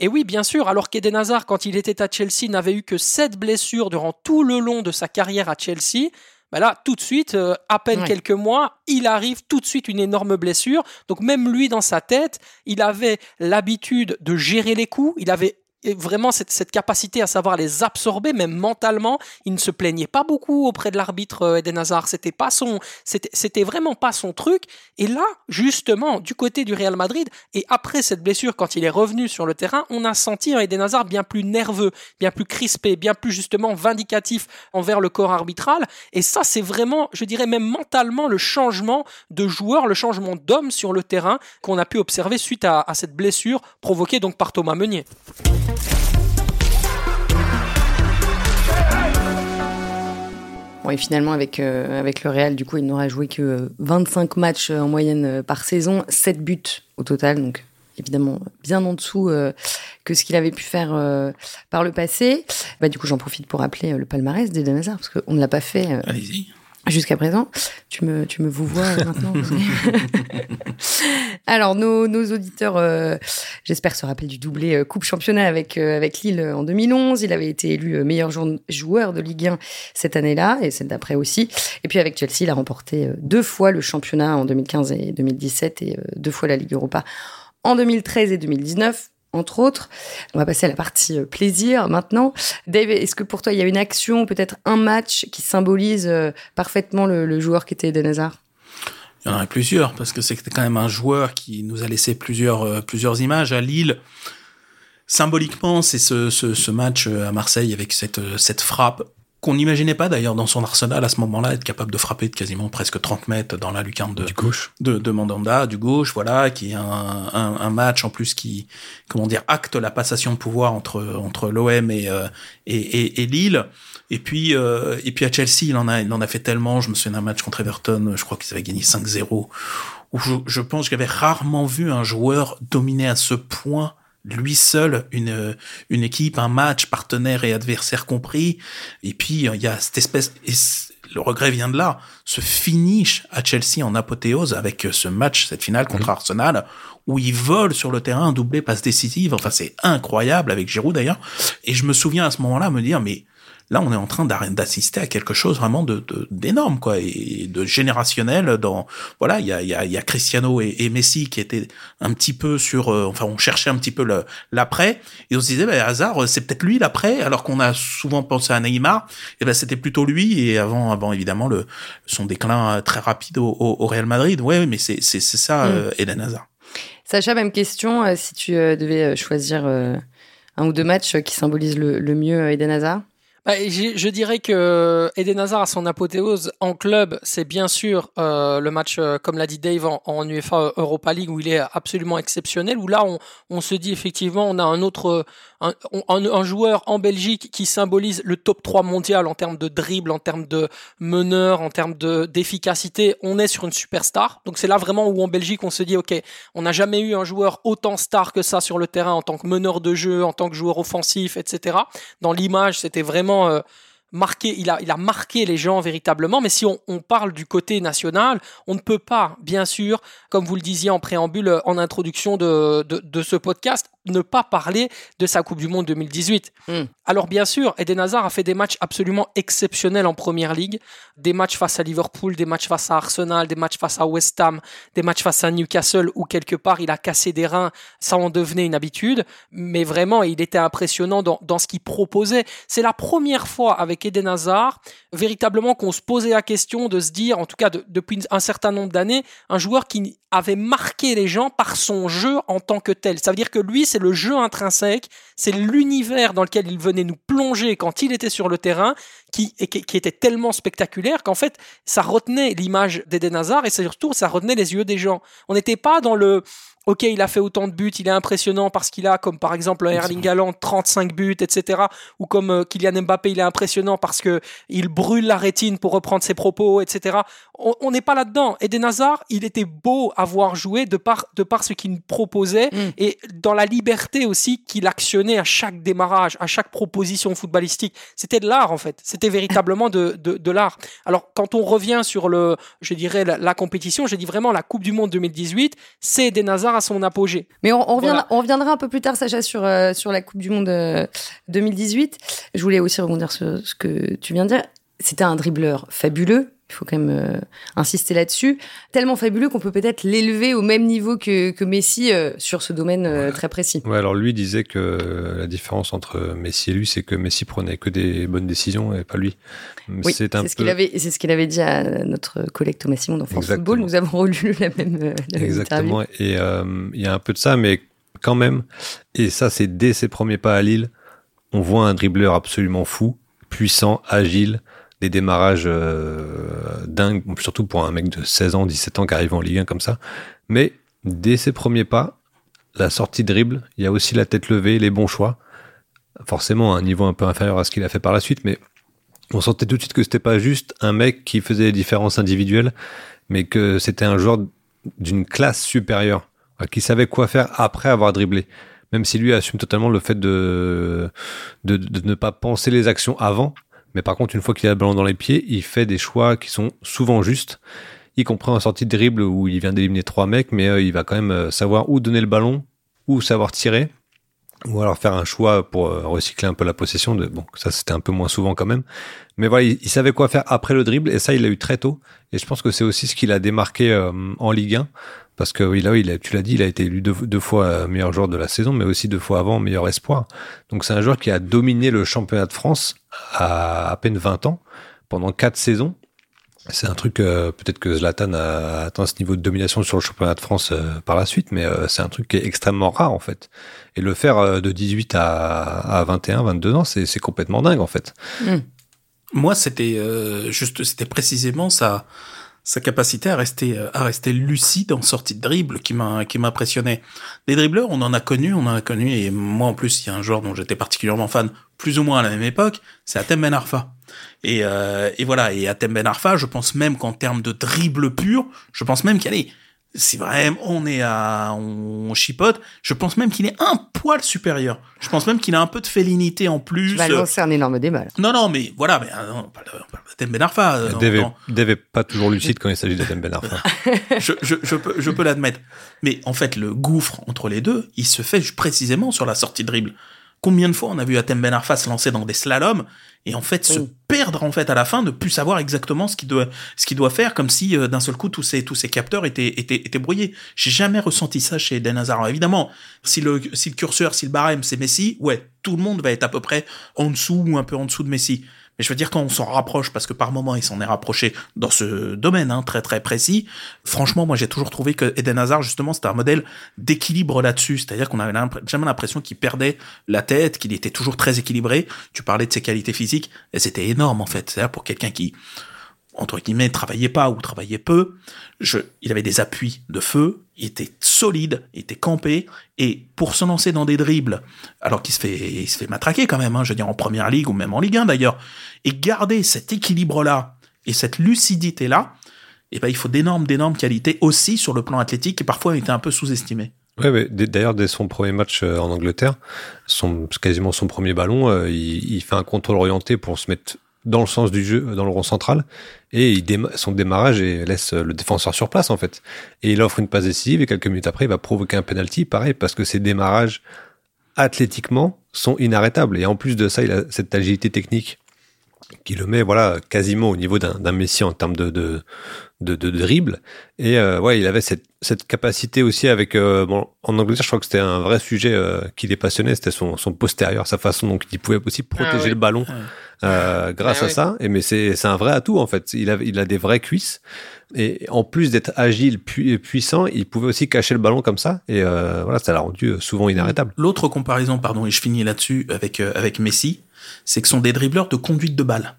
Speaker 3: Et oui, bien sûr, alors qu'Eden Hazard, quand il était à Chelsea, n'avait eu que sept blessures durant tout le long de sa carrière à Chelsea, bah là, tout de suite, euh, à peine quelques mois, il arrive tout de suite une énorme blessure. Donc même lui, dans sa tête, il avait l'habitude de gérer les coups, il avait vraiment cette, cette, capacité à savoir les absorber, même mentalement. Il ne se plaignait pas beaucoup auprès de l'arbitre euh, Eden Hazard. C'était pas son, c'était vraiment pas son truc. Et là, justement, du côté du Real Madrid, et après cette blessure, quand il est revenu sur le terrain, on a senti un Eden Hazard bien plus nerveux, bien plus crispé, bien plus justement vindicatif envers le corps arbitral. Et ça, c'est vraiment, je dirais même mentalement, le changement de joueur, le changement d'homme sur le terrain qu'on a pu observer suite à, à cette blessure provoquée donc par Thomas Meunier.
Speaker 1: Et finalement, avec, euh, avec le Real, du coup, il n'aura joué que 25 matchs en moyenne euh, par saison, 7 buts au total, donc évidemment bien en dessous euh, que ce qu'il avait pu faire par le passé. Bah, du coup, j'en profite pour rappeler le palmarès d'Eden Hazard, parce qu'on ne l'a pas fait.
Speaker 2: Allez-y.
Speaker 1: Jusqu'à présent, tu me, tu me vous vois maintenant. Alors, nos, nos auditeurs, euh, j'espère se rappellent du doublé euh, Coupe Championnat avec, euh, avec Lille en 2011. Il avait été élu meilleur joueur de Ligue 1 cette année-là et celle d'après aussi. Et puis avec Chelsea, il a remporté deux fois le championnat en 2015 et 2017 et deux fois la Ligue Europa en 2013 et 2019 entre autres. On va passer à la partie euh, plaisir maintenant. Dave, est-ce que pour toi, il y a une action, peut-être un match qui symbolise euh, parfaitement le, joueur qui était Eden
Speaker 2: Il y en aurait plusieurs, parce que c'était quand même un joueur qui nous a laissé plusieurs, euh, plusieurs images à Lille. Symboliquement, c'est ce, ce, match à Marseille avec cette, cette frappe qu'on n'imaginait pas d'ailleurs dans son arsenal à ce moment-là, être capable de frapper de quasiment presque 30 mètres dans la lucarne de,
Speaker 4: du gauche.
Speaker 2: de, de Mandanda, du gauche, voilà, qui est un, un, un, match en plus qui, comment dire, acte la passation de pouvoir entre, entre l'OM et, euh, et, et, et, Lille. Et puis, euh, et puis à Chelsea, il en a, il en a fait tellement. Je me souviens d'un match contre Everton, je crois qu'ils avaient gagné 5-0, où je, je pense que j'avais rarement vu un joueur dominer à ce point lui seul une une équipe, un match, partenaire et adversaire compris. Et puis il y a cette espèce et le regret vient de là, ce finish à Chelsea en apothéose avec ce match, cette finale contre Arsenal, où il vole sur le terrain, doublé passe décisive. Enfin, c'est incroyable avec Giroud d'ailleurs. Et je me souviens à ce moment-là me dire, mais Là, on est en train d'assister à quelque chose vraiment de d'énorme, quoi, et de générationnel. Dans voilà, il y a, y, a, y a Cristiano et, Messi qui étaient un petit peu sur, euh, enfin, on cherchait un petit peu l'après, et on se disait, bah, hasard, c'est peut-être lui l'après, alors qu'on a souvent pensé à Neymar. Et ben, c'était plutôt lui, et avant, avant évidemment le son déclin très rapide au, au, Real Madrid. Ouais, mais c'est c'est ça, mm. euh, Eden Hazard.
Speaker 1: Sacha, même question, euh, si tu devais choisir un ou deux matchs qui symbolisent le, le mieux Eden Hazard?
Speaker 3: Bah, je dirais que Eden Hazard a son apothéose en club, c'est bien sûr euh, le match, euh, comme l'a dit Dave, en, UEFA Europa League où il est absolument exceptionnel. Où là, on se dit effectivement, on a un autre, un, un, joueur en Belgique qui symbolise le top 3 mondial en termes de dribble, en termes de meneur, en termes de d'efficacité. On est sur une superstar. Donc c'est là vraiment où en Belgique on se dit, ok, on n'a jamais eu un joueur autant star que ça sur le terrain en tant que meneur de jeu, en tant que joueur offensif, etc. Dans l'image, c'était vraiment euh, marqué, il a, il a marqué les gens véritablement. Mais si on, parle du côté national, on ne peut pas, bien sûr, comme vous le disiez en préambule, en introduction de, de ce podcast, ne pas parler de sa Coupe du Monde 2018. Hmm. Alors bien sûr, Eden Hazard a fait des matchs absolument exceptionnels en Première Ligue, des matchs face à Liverpool, des matchs face à Arsenal, des matchs face à West Ham, des matchs face à Newcastle où quelque part il a cassé des reins, ça en devenait une habitude, mais vraiment il était impressionnant dans, dans ce qu'il proposait. C'est la première fois avec Eden Hazard véritablement qu'on se posait la question de se dire, en tout cas depuis un certain nombre d'années, un joueur qui avait marqué les gens par son jeu en tant que tel. Ça veut dire que lui, c'est le jeu intrinsèque, c'est l'univers dans lequel il venait nous plonger quand il était sur le terrain, qui, était tellement spectaculaire qu'en fait, ça retenait l'image d'Eden Hazard et surtout, ça retenait les yeux des gens. On n'était pas dans le ok, il a fait autant de buts, il est impressionnant parce qu'il a, comme par exemple Erling Haaland, 35 buts, etc. Ou comme euh, Kylian Mbappé, il est impressionnant parce que il brûle la rétine pour reprendre ses propos, etc. On n'est pas là-dedans. Eden Hazard, il était beau à voir jouer de par, de par ce qu'il proposait mm. et dans la liberté aussi qu'il actionnait à chaque démarrage, à chaque proposition footballistique. C'était de l'art en fait. C'était véritablement de, de, l'art. Alors quand on revient sur le, je dirais la, la compétition, je dis vraiment la Coupe du Monde 2018, c'est Eden Hazard son apogée.
Speaker 1: Mais on, reviendra, on reviendra un peu plus tard, Sacha, sur, euh, sur la Coupe du Monde 2018. Euh, Je voulais aussi rebondir sur ce que tu viens de dire. C'était un dribbleur fabuleux, il faut quand même euh, insister là-dessus. Tellement fabuleux qu'on peut peut-être l'élever au même niveau que, que Messi euh, sur ce domaine euh, très précis.
Speaker 4: Ouais, alors lui disait que la différence entre Messi et lui, c'est que Messi prenait que des bonnes décisions et pas lui.
Speaker 1: Oui, c'est ce qu'il avait, c'est ce qu'il avait dit à notre collègue Thomas Simon dans France Football. Nous avons relu la même. La
Speaker 4: Exactement. et il y a un peu de ça, mais quand même. Et ça, c'est dès ses premiers pas à Lille, on voit un dribbleur absolument fou, puissant, agile des démarrages euh, dingues, surtout pour un mec de 16 ans, 17 ans qui arrive en Ligue 1 comme ça. Mais dès ses premiers pas, la sortie dribble, il y a aussi la tête levée, les bons choix. Forcément, un niveau un peu inférieur à ce qu'il a fait par la suite, mais on sentait tout de suite que c'était pas juste un mec qui faisait des différences individuelles, mais que c'était un joueur d'une classe supérieure, qui savait quoi faire après avoir dribblé. Même si lui assume totalement le fait de, de, de ne pas penser les actions avant, mais par contre, une fois qu'il a le ballon dans les pieds, il fait des choix qui sont souvent justes, y compris en sortie de dribble où il vient d'éliminer trois mecs, mais euh, il va quand même euh, savoir où donner le ballon, où savoir tirer, ou alors faire un choix pour euh, recycler un peu la possession. De, bon, ça c'était un peu moins souvent quand même. Mais voilà, il, savait quoi faire après le dribble, et ça il l'a eu très tôt. Et je pense que c'est aussi ce qu'il a démarqué en Ligue 1. Parce que oui, là, il a, tu l'as dit, il a été élu deux, fois meilleur joueur de la saison, mais aussi deux fois avant meilleur espoir. Donc c'est un joueur qui a dominé le championnat de France à à peine 20 ans, pendant quatre saisons. C'est un truc, euh, peut-être que Zlatan a atteint ce niveau de domination sur le championnat de France euh, par la suite, mais euh, c'est un truc qui est extrêmement rare en fait. Et le faire de 18 à, à 21, 22 ans, c'est complètement dingue en fait.
Speaker 2: Hmm. Moi, c'était juste, c'était précisément ça sa capacité à rester à rester lucide en sortie de dribble qui m'a qui m'impressionnait. Des dribbleurs, on en a connu, on en a connu et moi en plus, il y a un joueur dont j'étais particulièrement fan plus ou moins à la même époque, c'est Atem Ben Arfa. Et, euh, et voilà, et Atem Ben Arfa, je pense même qu'en termes de dribble pur, je pense même qu'il est si vraiment on est à on chipote, je pense même qu'il est un poil supérieur. Je pense même qu'il a un peu de félinité en plus.
Speaker 1: Tu lancer un énorme débat.
Speaker 2: Non non mais voilà, mais euh, on parle d'Atem Ben Arfa. Euh,
Speaker 4: Dave, pas toujours lucide quand il s'agit d'Atem Ben Arfa.
Speaker 2: je, je, je peux je peux l'admettre. Mais en fait le gouffre entre les deux, il se fait précisément sur la sortie de dribble. Combien de fois on a vu Atem Ben Arfa se lancer dans des slaloms et en fait se perdre en fait à la fin, de plus savoir exactement ce qu'il doit ce qu'il doit faire, comme si euh, d'un seul coup tous ces tous ces capteurs étaient étaient étaient brouillés. J'ai jamais ressenti ça chez Eden Hazard. évidemment, si le si le curseur, si le barème c'est Messi, ouais, tout le monde va être à peu près en dessous ou un peu en dessous de Messi. Mais je veux dire, quand on s'en rapproche, parce que par moment, il s'en est rapproché dans ce domaine hein, très très précis, franchement, moi j'ai toujours trouvé que Eden Hazard, justement, c'était un modèle d'équilibre là-dessus. C'est-à-dire qu'on avait jamais l'impression qu'il perdait la tête, qu'il était toujours très équilibré. Tu parlais de ses qualités physiques, et c'était énorme en fait. C'est-à-dire pour quelqu'un qui entre guillemets, travaillait pas ou travaillait peu. Je, il avait des appuis de feu, il était solide, il était campé, et pour se lancer dans des dribbles, alors qu'il se fait, il se fait matraquer quand même, hein, je veux dire en première ligue ou même en Ligue 1 d'ailleurs, et garder cet équilibre-là et cette lucidité-là, eh ben, il faut d'énormes, d'énormes qualités aussi sur le plan athlétique qui parfois a été un peu sous-estimé.
Speaker 4: Ouais, d'ailleurs, dès son premier match euh, en Angleterre, son, quasiment son premier ballon, euh, il, il, fait un contrôle orienté pour se mettre dans le sens du jeu, dans le rond central, et il son démarrage et laisse le défenseur sur place en fait. Et il offre une passe décisive et quelques minutes après, il va provoquer un penalty, pareil, parce que ses démarrages athlétiquement sont inarrêtables. Et en plus de ça, il a cette agilité technique qui le met voilà quasiment au niveau d'un Messi en termes de, de, de dribble. Et euh, ouais il avait cette, cette capacité aussi avec euh, bon en Angleterre je crois que c'était un vrai sujet euh, qui les passionnait c'était son, son postérieur sa façon donc il pouvait aussi protéger ah le ballon euh, grâce ah à ça. Et mais c'est c'est un vrai atout en fait. Il a il a des vraies cuisses. Et en plus d'être agile puis puissant il pouvait aussi cacher le ballon comme ça. Et voilà ça l'a rendu souvent inarrêtable.
Speaker 2: L'autre comparaison pardon et je finis là-dessus avec avec Messi c'est que ce sont des dribbleurs de conduite de balle.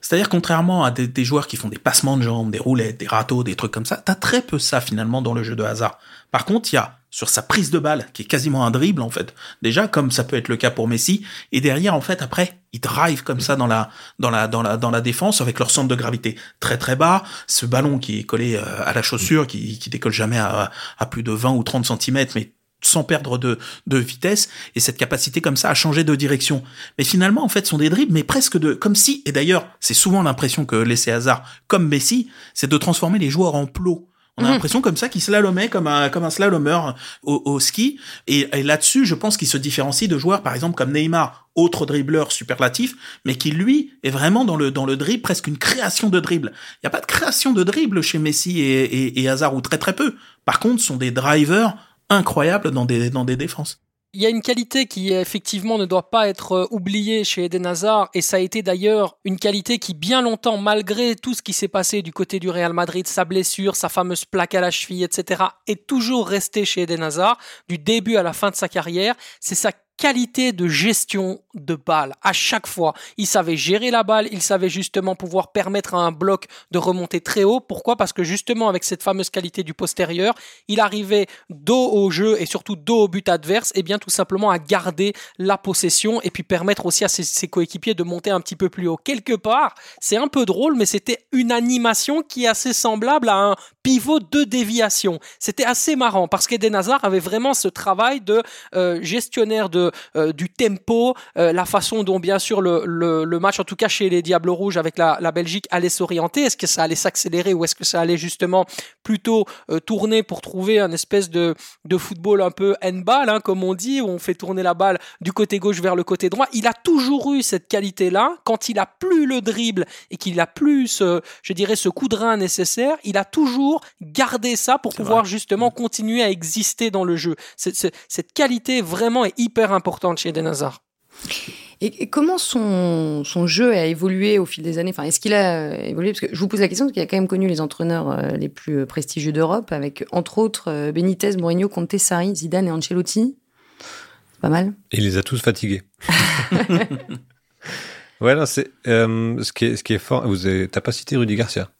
Speaker 2: C'est-à-dire, contrairement à des, joueurs qui font des passements de jambes, des roulettes, des râteaux, des trucs comme ça, t'as très peu ça finalement dans le jeu de hasard. Par contre, il y a sur sa prise de balle, qui est quasiment un dribble en fait, déjà comme ça peut être le cas pour Messi, et derrière en fait après, il drive comme ça dans la dans la dans la dans la défense avec leur centre de gravité très très bas, ce ballon qui est collé euh, à la chaussure, qui qui décolle jamais à, à plus de 20 ou 30 cm, mais sans perdre de, de vitesse et cette capacité comme ça à changer de direction. Mais finalement, en fait, ce sont des dribbles, mais presque de, comme si, et d'ailleurs, c'est souvent l'impression que laissait hasard, comme Messi, c'est de transformer les joueurs en plots. On a mhm. l'impression comme ça qu'il slalomait comme un comme un slalomeur au, au ski. Et, et là-dessus, je pense qu'il se différencie de joueurs, par exemple comme Neymar, autre dribbleur superlatif, mais qui lui est vraiment dans le dans le dribble presque une création de dribble. Il n'y a pas de création de dribble chez Messi et, et, et Hazard ou très très peu. Par contre, ce sont des drivers incroyable dans des, dans des défenses.
Speaker 3: Il y a une qualité qui effectivement ne doit pas être euh, oubliée chez Eden Hazard et ça a été d'ailleurs une qualité qui bien longtemps, malgré tout ce qui s'est passé du côté du Real Madrid, sa blessure, sa fameuse plaque à la cheville, etc., est toujours resté chez Eden Hazard du début à la fin de sa carrière. C'est sa qualité de gestion de balle à chaque fois. Il savait gérer la balle, il savait justement pouvoir permettre à un bloc de remonter très haut. Pourquoi? Parce que justement avec cette fameuse qualité du postérieur, il arrivait dos au jeu et surtout dos au but adverse, et bien tout simplement à garder la possession et puis permettre aussi à ses, coéquipiers de monter un petit peu plus haut. Quelque part, c'est un peu drôle, mais c'était une animation qui est assez semblable à un pivot de déviation. C'était assez marrant parce qu'Eden Hazard avait vraiment ce travail de euh, gestionnaire de euh, du tempo, euh, la façon dont bien sûr le, le, match, en tout cas chez les Diables Rouges avec la, la Belgique, allait s'orienter. Est-ce que ça allait s'accélérer ou est-ce que ça allait justement plutôt tourner pour trouver un espèce de, de football un peu handball, hein, comme on dit, où on fait tourner la balle du côté gauche vers le côté droit? Il a toujours eu cette qualité-là. Quand il a plus le dribble et qu'il a plus, je dirais, ce coup de rein nécessaire, il a toujours gardé ça pour pouvoir justement continuer à exister dans le jeu. cette qualité vraiment est hyper importante chez Eden Hazard.
Speaker 1: Et, comment son, son, jeu a évolué au fil des années? Enfin, est-ce qu'il a évolué? Parce que je vous pose la question parce qu'il a quand même connu les entraîneurs euh, les plus prestigieux d'Europe, avec entre autres euh, Benitez, Mourinho, Conte, Sarri, Zidane et Ancelotti. Pas mal.
Speaker 4: Et il les a tous fatigués. ouais, c'est euh, ce qui est ce qui est fort. Vous avez, t'as pas cité Rudy Garcia?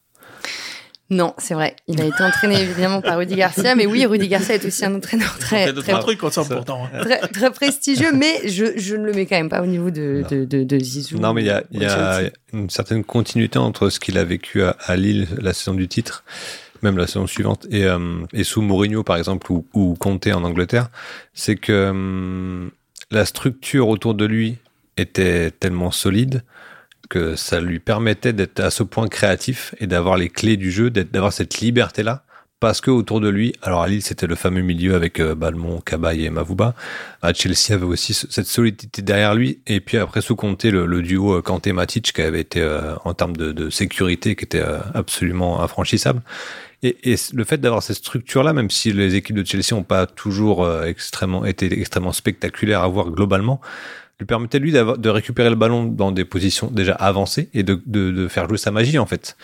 Speaker 1: Non, c'est vrai. Il a été entraîné évidemment par Rudy Garcia, mais oui, Rudy Garcia est aussi un entraîneur très très,
Speaker 2: trucs pourtant.
Speaker 1: Hein. Très, très, prestigieux, mais je, je ne le mets quand même pas au niveau de, de, de, de, Zizou.
Speaker 4: Non, mais il y a, y a une certaine continuité entre ce qu'il a vécu à, à, Lille la saison du titre, même la saison suivante, et, euh, et sous Mourinho par exemple ou, ou Conte en Angleterre, c'est que euh, la structure autour de lui était tellement solide que ça lui permettait d'être à ce point créatif et d'avoir les clés du jeu, d'avoir cette liberté-là. Parce que autour de lui, alors à Lille c'était le fameux milieu avec euh, Balmont, Cabaye et Mavuba. À Chelsea avait aussi cette solidité derrière lui. Et puis après sous compter le, duo euh, Kanté-Matic qui avait été euh, en termes de, sécurité qui était absolument infranchissable. Et, et le fait d'avoir cette structure-là, même si les équipes de Chelsea n'ont pas toujours extrêmement été extrêmement spectaculaires à voir globalement, lui permettait lui de récupérer le ballon dans des positions déjà avancées et de, faire jouer sa magie en fait.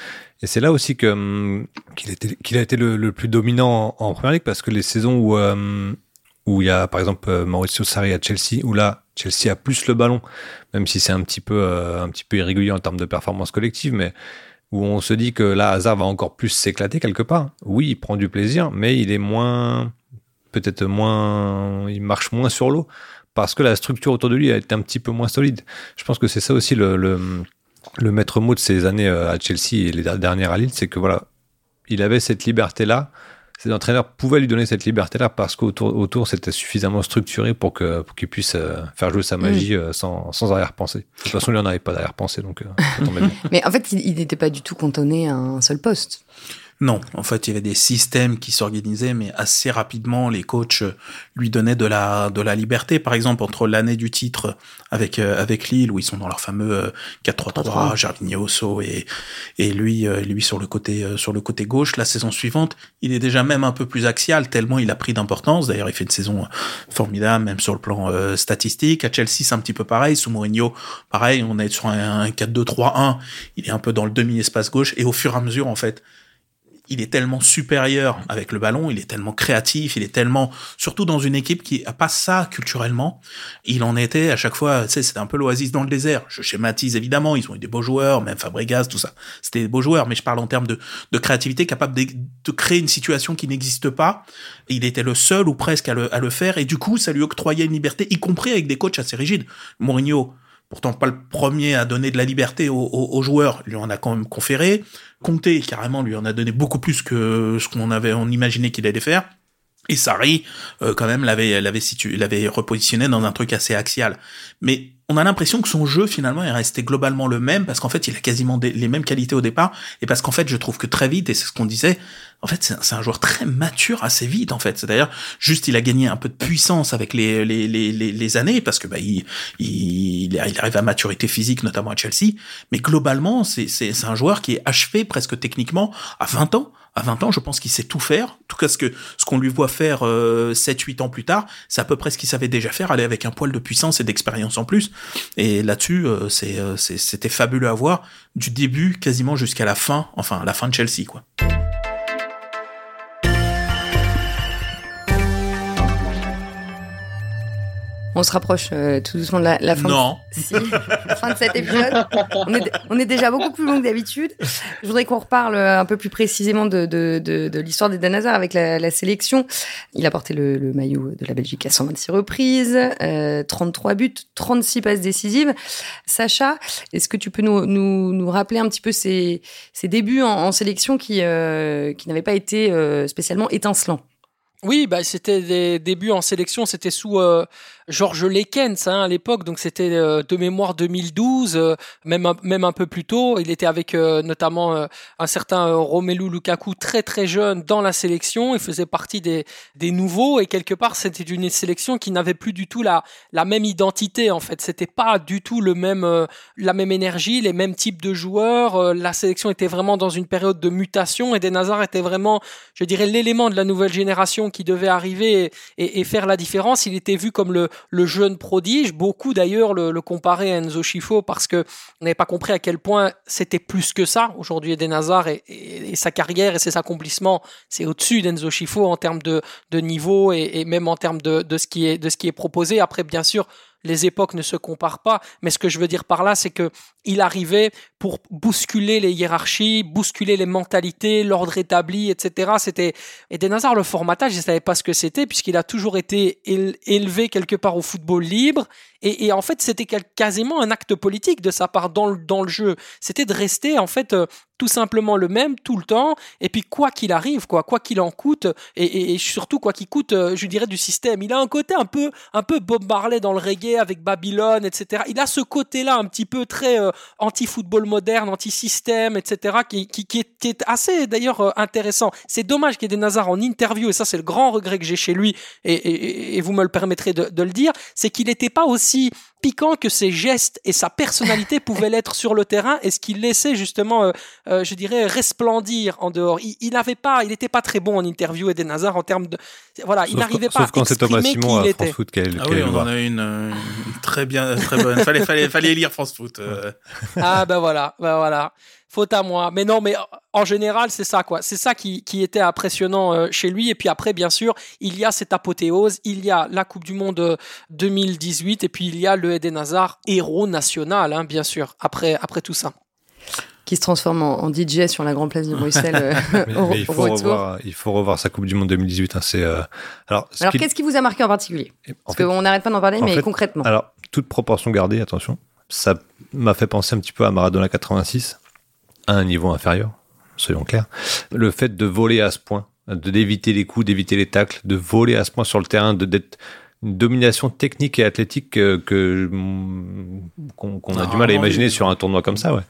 Speaker 4: Et c'est là aussi que hum, qu'il a été le, plus dominant en, première ligue parce que les saisons où hum, où il y a par exemple euh, Mauricio Sarri à Chelsea où là Chelsea a plus le ballon, même si c'est un petit peu euh, un petit peu irrégulier en termes de performance collective, mais où on se dit que là Hazard va encore plus s'éclater quelque part. Oui, il prend du plaisir, mais il est moins peut-être moins, il marche moins sur l'eau parce que la structure autour de lui a été un petit peu moins solide. Je pense que c'est ça aussi le, le, maître mot de ces années euh, à Chelsea et les dernières à Lille, c'est que voilà, il avait cette liberté-là. Ces entraîneurs pouvaient lui donner cette liberté-là parce qu'autour autour, c'était suffisamment structuré pour que pour qu'il puisse euh, faire jouer sa magie mm. euh, sans, sans arrière-pensée. De toute façon, il n'en avait pas d'arrière-pensée, donc
Speaker 1: Mais en fait, il n'était pas du tout cantonné à un seul poste.
Speaker 2: Non, en fait, il y avait des systèmes qui s'organisaient, mais assez rapidement, les coachs lui donnaient de la de la liberté. Par exemple, entre l'année du titre avec euh, avec Lille, où ils sont dans leur fameux 4-3-3, euh, Jarvinho, et et lui euh, lui sur le côté sur le côté gauche. La saison suivante, il est déjà même un peu plus axial, tellement il a pris d'importance. D'ailleurs, il fait une saison formidable, même sur le plan statistique. À Chelsea, c'est un petit peu pareil. Sous Mourinho, pareil, on est sur un, un 4-2-3-1. Il est un peu dans le demi-espace gauche, et au fur et à mesure, en fait il est tellement supérieur avec le ballon, il est tellement créatif, il est tellement, surtout dans une équipe qui a pas ça culturellement. Il en était à chaque fois, tu sais, c'était un peu l'oasis dans le désert. Je schématise évidemment, ils ont eu des beaux joueurs, même Fabregas, tout ça. C'était des beaux joueurs, mais je parle en termes de, de créativité, capable de, créer une situation qui n'existe pas. Il était le seul ou presque à le, à le faire, et du coup, ça lui octroyait une liberté, y compris avec des coachs assez rigides. Mourinho, pourtant pas le premier à donner de la liberté aux, joueurs, lui en a quand même conféré. Comté, carrément, lui en a donné beaucoup plus que ce qu'on avait, on imaginait qu'il allait faire. Et Sarri, euh, quand même, l'avait, l'avait situé, l'avait repositionné dans un truc assez axial. Mais on a l'impression que son jeu finalement est resté globalement le même parce qu'en fait il a quasiment les mêmes qualités au départ et parce qu'en fait je trouve que très vite et c'est ce qu'on disait en fait c'est un joueur très mature assez vite en fait. C'est d'ailleurs juste il a gagné un peu de puissance avec les années parce que bah il, il, il arrive à maturité physique notamment à Chelsea. Mais globalement c'est c'est un joueur qui est achevé presque techniquement à 20 ans à 20 ans, je pense qu'il sait tout faire. En tout cas, ce que ce qu'on lui voit faire euh, 7-8 ans plus tard, c'est à peu près ce qu'il savait déjà faire, aller avec un poil de puissance et d'expérience en plus. Et là-dessus, euh, euh, c'était fabuleux à voir du début quasiment jusqu'à la fin, enfin la fin de Chelsea, quoi.
Speaker 1: On se rapproche euh, tout doucement de la, la fin.
Speaker 2: Non.
Speaker 1: De, la fin de cet épisode. On est, on est déjà beaucoup plus long que d'habitude. Je voudrais qu'on reparle euh, un peu plus précisément de, de, de, de l'histoire d'Eden Hazard avec la, la, sélection. Il a porté le, le, maillot de la Belgique à 126 reprises, euh, 33 buts, 36 passes décisives. Sacha, est-ce que tu peux nous, nous, nous rappeler un petit peu ses, ses débuts en, en sélection qui, euh, qui n'avaient pas été euh, spécialement étincelants
Speaker 3: oui, bah, c'était des débuts en sélection, c'était sous euh, Georges Lekens hein, à l'époque, donc c'était euh, de mémoire 2012, euh, même un, même un peu plus tôt. Il était avec euh, notamment un certain Romelu Lukaku très très jeune dans la sélection. Il faisait partie des, des nouveaux et quelque part c'était une sélection qui n'avait plus du tout la la même identité en fait. C'était pas du tout le même la même énergie, les mêmes types de joueurs. la sélection était vraiment dans une période de mutation et Des Nazar était vraiment, je dirais, l'élément de la nouvelle génération qui devait arriver et, et faire la différence. Il était vu comme le le jeune prodige. Beaucoup d'ailleurs le, le comparaient à Enzo Schifo parce que on n'avait pas compris à quel point c'était plus que ça. Aujourd'hui, Eden Hazard et, sa carrière et ses accomplissements, c'est au-dessus d'Enzo Schifo en termes de, niveau et, même en termes de ce qui est proposé. Après, bien sûr, les époques ne se comparent pas, mais ce que je veux dire par là, c'est que il arrivait pour bousculer les hiérarchies, bousculer les mentalités, l'ordre établi, etc. C'était Eden Hazard le formatage, je savais pas ce que c'était puisqu'il a toujours été élevé quelque part au football libre et, en fait c'était quasiment un acte politique de sa part dans le, jeu. C'était de rester en fait euh, tout simplement le même tout le temps et puis quoi qu'il arrive quoi quoi qu'il en coûte et, surtout quoi qu'il coûte euh, je dirais du système il a un côté un peu un peu Bob Marley dans le reggae avec Babylone etc il a ce côté là un petit peu très euh, anti-football moderne, anti-système, etc., qui, qui, est, assez d'ailleurs euh, intéressant. C'est dommage qu'il y ait des Nazars en interview, et ça c'est le grand regret que j'ai chez lui, et, et, vous me le permettrez de le dire, c'est qu'il n'était pas aussi piquant que ses gestes et sa personnalité pouvaient l'être sur le terrain et ce qu'il laissait justement, euh, euh, je dirais, resplendir en dehors. Il n'avait pas, il n'était pas très bon en interview Eden Hazard en termes de, voilà, il n'arrivait pas à exprimer qui il était.
Speaker 2: Foot, ah oui, on en a une, une, très bien, très bonne. fallait, fallait, fallait lire France Foot.
Speaker 3: Ah ben voilà, ben voilà faute à moi. Mais non, mais en général, c'est ça, quoi. C'est ça qui, qui, était impressionnant euh, chez lui. Et puis après, bien sûr, il y a cette apothéose, il y a la Coupe du Monde 2018, euh, et puis il y a le Eden Hazard, héros national, hein, bien sûr, après, après tout ça.
Speaker 1: Qui se transforme en, DJ sur la grande place de Bruxelles euh,
Speaker 4: il, faut revoir, il faut revoir sa Coupe du Monde 2018. Hein, c'est,
Speaker 1: Alors, alors qu'est-ce qui vous a marqué en particulier? Parce qu'on n'arrête pas d'en parler, mais concrètement.
Speaker 4: Alors, toute proportion gardée, attention, ça m'a fait penser un petit peu à Maradona 86 à un niveau inférieur, soyons clairs. Le fait de voler à ce point, de d'éviter les coups, d'éviter les tacles, de voler à ce point sur le terrain, de d'être une domination technique et athlétique que qu'on a du mal à imaginer sur un tournoi comme ça. Ouais.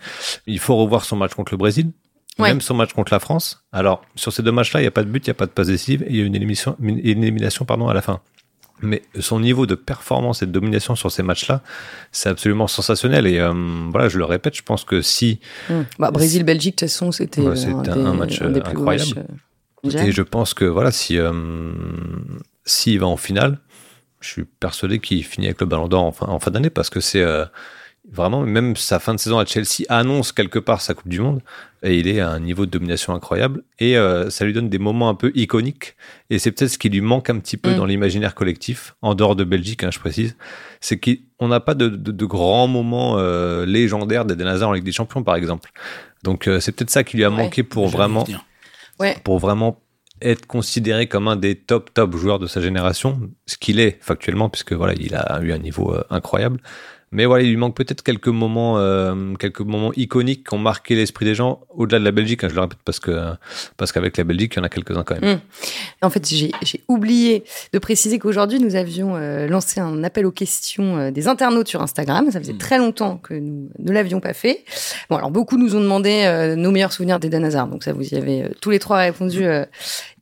Speaker 4: Il faut revoir son match contre le Brésil. Même son match contre la France. Alors, sur ces deux matchs-là, il n'y a pas de but, il n'y a pas de passe décisive, et il y a une élimination, une élimination pardon, à la fin. Mais son niveau de performance et de domination sur ces matchs-là, c'est absolument sensationnel. Et euh, voilà, je le répète, je pense que si.
Speaker 1: Hmm. Bah, Brésil-Belgique, de toute façon, c'était
Speaker 4: euh, un, match incroyable. et je pense que voilà, si euh, s'il va en finale, je suis persuadé qu'il finit avec le Ballon d'Or en fin, en fin d'année parce que c'est vraiment, même sa fin de saison à Chelsea annonce quelque part sa Coupe du Monde et il est à un niveau de domination incroyable et euh, ça lui donne des moments un peu iconiques et c'est peut-être ce qui lui manque un petit peu mm. dans l'imaginaire collectif, en dehors de Belgique, hein, je précise, c'est qu'on n'a pas de, de, grands moments euh, légendaires d'Eden Hazard en Ligue des Champions par exemple. Donc euh, c'est peut-être ça qui lui a manqué pour vraiment, pour vraiment être considéré comme un des top top joueurs de sa génération, ce qu'il est factuellement puisque voilà il a eu un niveau incroyable. Mais voilà, il lui manque peut-être quelques moments, euh, quelques moments iconiques qui ont marqué l'esprit des gens au-delà de la Belgique. Hein, je le répète parce que parce qu'avec la Belgique, il y en a quelques-uns quand même.
Speaker 1: Mmh. En fait, j'ai oublié de préciser qu'aujourd'hui, nous avions euh, lancé un appel aux questions euh, des internautes sur Instagram. Ça faisait mmh. très longtemps que nous ne l'avions pas fait. Bon, alors beaucoup nous ont demandé nos meilleurs souvenirs d'Eden Hazard. Donc ça, vous y avez tous les trois répondu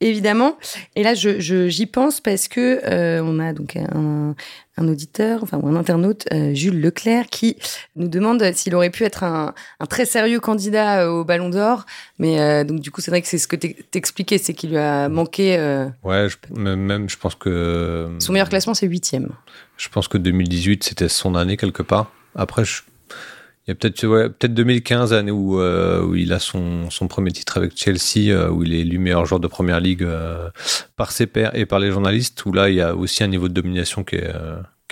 Speaker 1: évidemment. Et là, je j'y pense parce que on a donc un, un auditeur, enfin ou un internaute, euh, Jules Leclerc, qui nous demande s'il aurait pu être un, un, très sérieux candidat euh, au Ballon d'Or. Mais euh, donc du coup, c'est vrai que c'est ce que t'expliquais, c'est qu'il lui a manqué.
Speaker 4: ouais, je, même je pense que
Speaker 1: son meilleur classement c'est huitième.
Speaker 4: Je pense que 2018 c'était son année quelque part. Après, je, il y a peut-être ouais, peut-être 2015 année où, où il a son, son premier titre avec Chelsea où il est élu meilleur joueur de première ligue par ses pairs et par les journalistes où là il y a aussi un niveau de domination qui est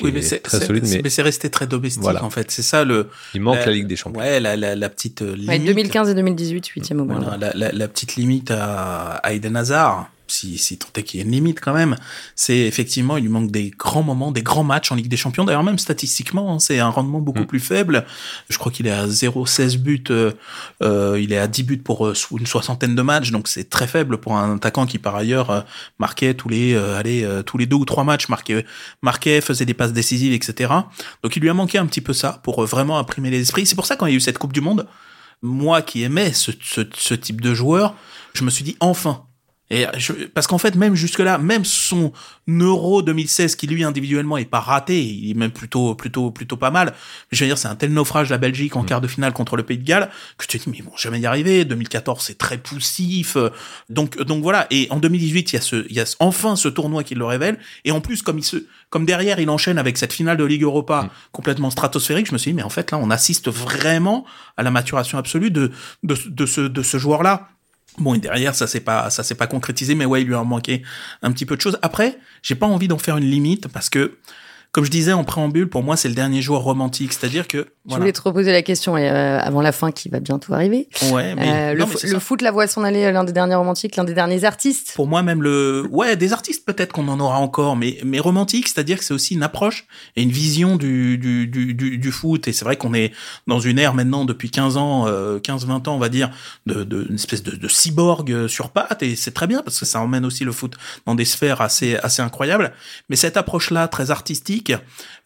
Speaker 4: oui, mais c'est très solide.
Speaker 2: Mais, c'est resté très domestique en fait. C'est ça le.
Speaker 4: Il manque la, Ligue des Champions.
Speaker 2: Ouais, la, la, la petite limite.
Speaker 1: 2015 et 2018, huitième au
Speaker 2: voilà, la, la, petite limite à, à Eden Hazard si, si tant est qu'il y ait une limite quand même, c'est effectivement, il lui manque des grands moments, des grands matchs en Ligue des Champions. D'ailleurs, même statistiquement, hein, c'est un rendement beaucoup mm. plus faible. Je crois qu'il est à 0,16 buts, euh, euh, il est à 10 buts pour euh, une soixantaine de matchs, donc c'est très faible pour un attaquant qui, par ailleurs, euh, marquait tous les, allez, tous les deux ou trois matchs, marquait, marquait, faisait des passes décisives, etc. Donc il lui a manqué un petit peu ça pour vraiment imprimer les esprits. C'est pour ça quand il y a eu cette Coupe du Monde, moi qui aimais ce, ce, ce type de joueur, je me suis dit enfin, et parce qu'en fait, même jusque-là, même son Euro 2016, qui lui individuellement est pas raté, il est même plutôt, plutôt, plutôt pas mal. Mais je veux dire, c'est un tel naufrage la Belgique en mm. quart de finale contre le Pays de Galles que je te dis, mais ils vont jamais y arriver. 2014, c'est très poussif. Donc, donc voilà. Et en 2018, il y a ce, il y a enfin ce tournoi qui le révèle. Et en plus, comme il se, comme derrière, il enchaîne avec cette finale de Ligue Europa mm. complètement stratosphérique, je me suis dit, mais en fait, là, on assiste vraiment à la maturation absolue de, de, de ce, de ce joueur-là. Bon, et derrière, ça s'est pas, ça s'est pas concrétisé, mais ouais, il lui a manqué un petit peu de choses. Après, j'ai pas envie d'en faire une limite parce que comme je disais en préambule, pour moi, c'est le dernier joueur romantique. C'est-à-dire que.
Speaker 1: Je voulais te reposer la question euh, avant la fin qui va bientôt arriver.
Speaker 2: Ouais, mais.
Speaker 1: Euh, le, foot la voix s'en aller l'un des derniers romantiques, l'un des derniers artistes.
Speaker 2: Pour moi, même le. Ouais, des artistes, peut-être qu'on en aura encore, mais, mais romantique, c'est-à-dire que c'est aussi une approche et une vision du, du, du, du, foot. Et c'est vrai qu'on est dans une ère maintenant, depuis 15 ans, 15-20 euh, ans, on va dire, de, de, une espèce de, de cyborg sur pattes. Et c'est très bien parce que ça emmène aussi le foot dans des sphères assez, assez incroyables. Mais cette approche-là, très artistique,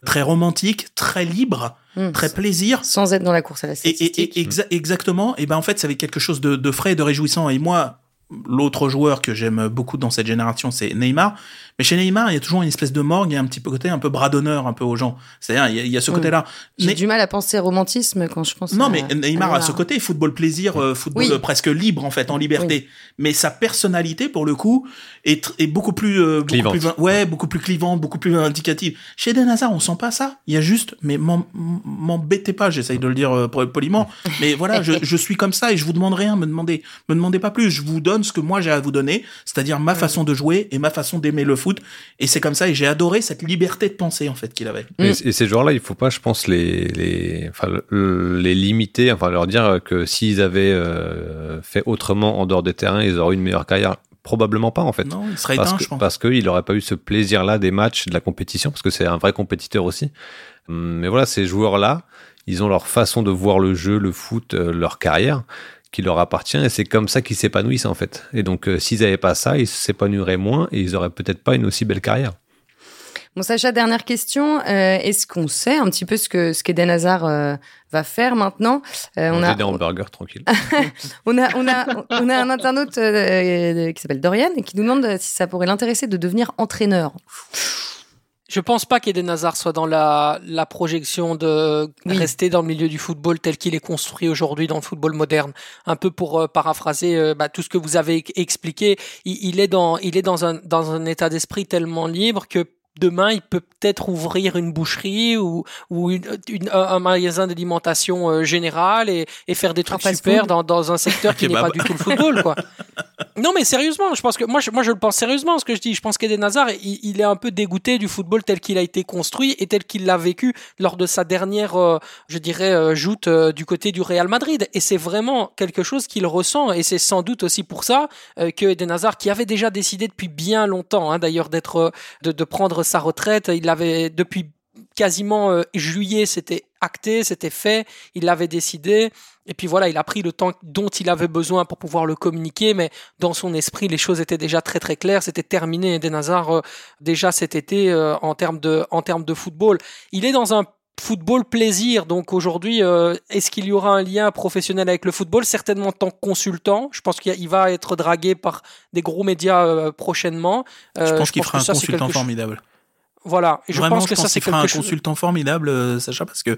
Speaker 2: très romantique, très libre, hmm. très plaisir.
Speaker 1: Sans être dans la course à la
Speaker 2: statistique. Et, exactement. Et ben en fait, ça avait quelque chose de, frais et de réjouissant. Et moi, l'autre joueur que j'aime beaucoup dans cette génération, c'est Neymar. Mais chez Neymar, il y a toujours une espèce de morgue, il y a un petit peu côté un peu bras d'honneur un peu aux gens. C'est-à-dire, il y a, ce côté-là.
Speaker 1: J'ai du mal à penser romantisme quand je pense.
Speaker 2: Non, mais Neymar a ce côté football plaisir, euh, football euh, presque libre en fait, en liberté. Mais sa personnalité, pour le coup, est, est beaucoup plus, euh, beaucoup plus, ouais, beaucoup plus clivant, beaucoup plus indicative. Chez Eden Hazard, on sent pas ça. Il y a juste, mais m'embêtez pas, j'essaye de le dire poliment. mais voilà, je, je suis comme ça et je vous demande rien, me demandez, me demandez pas plus. Je vous donne ce que moi j'ai à vous donner, c'est-à-dire ma façon de jouer et ma façon d'aimer le foot. Et c'est comme ça, et j'ai adoré cette liberté de penser en fait qu'il avait.
Speaker 4: Et, ces joueurs-là, il faut pas, je pense, les les enfin les limiter, enfin leur dire que s'ils avaient euh, fait autrement en dehors des terrains, ils auraient eu une meilleure carrière. Probablement pas en fait.
Speaker 2: Non, il serait
Speaker 4: parce
Speaker 2: éteint,
Speaker 4: que,
Speaker 2: je pense.
Speaker 4: Parce qu'il n'aurait pas eu ce plaisir-là des matchs, de la compétition, parce que c'est un vrai compétiteur aussi. Mais voilà, ces joueurs-là, ils ont leur façon de voir le jeu, le foot, euh, leur carrière qui leur appartient et c'est comme ça qu'ils s'épanouissent en fait. Et donc euh, s'ils n'avaient pas ça, ils s'épanouiraient moins et ils auraient peut-être pas une aussi belle carrière.
Speaker 1: Bon Sacha, dernière question. Euh, est-ce qu'on sait un petit peu ce que ce qu'Eden Hazard euh, va faire maintenant?
Speaker 4: On a des hamburgers tranquille.
Speaker 1: on a on a on a un internaute qui s'appelle Dorian et qui nous demande si ça pourrait l'intéresser de devenir entraîneur.
Speaker 3: Je pense pas qu'Eden Hazard soit dans la, la projection de rester dans le milieu du football tel qu'il est construit aujourd'hui dans le football moderne. Un peu pour euh, paraphraser euh, bah, tout ce que vous avez expliqué, il, il, est dans il est dans un dans un état d'esprit tellement libre que demain, il peut peut-être ouvrir une boucherie ou, ou une, un magasin d'alimentation euh, général et, et, faire des trucs super dans, dans, un secteur qui n'est pas du tout le football, quoi. non, mais sérieusement, je pense que moi, je, moi, je le pense sérieusement ce que je dis. Je pense qu'Eden Hazard, il, il, est un peu dégoûté du football tel qu'il a été construit et tel qu'il l'a vécu lors de sa dernière, euh, je dirais, euh, joute du côté du Real Madrid. Et c'est vraiment quelque chose qu'il ressent et c'est sans doute aussi pour ça que Eden Hazard, qui avait déjà décidé depuis bien longtemps, hein, d'ailleurs, d'être, de, de prendre sa retraite. Il l'avait depuis quasiment euh, juillet, c'était acté, c'était fait, il l'avait décidé. Et puis voilà, il a pris le temps dont il avait besoin pour pouvoir le communiquer, mais dans son esprit, les choses étaient déjà très très claires. C'était terminé, Eden Hazard, euh, déjà cet été euh, en termes de en termes de football. Il est dans un football plaisir. Donc aujourd'hui, est-ce qu'il y aura un lien professionnel avec le football? Certainement en tant que consultant. Je pense qu'il va être dragué par des gros médias prochainement.
Speaker 2: je pense qu'il fera un consultant formidable.
Speaker 3: Voilà,
Speaker 2: et je pense que ça c'est quelque un consultant formidable, euh, Sacha, parce que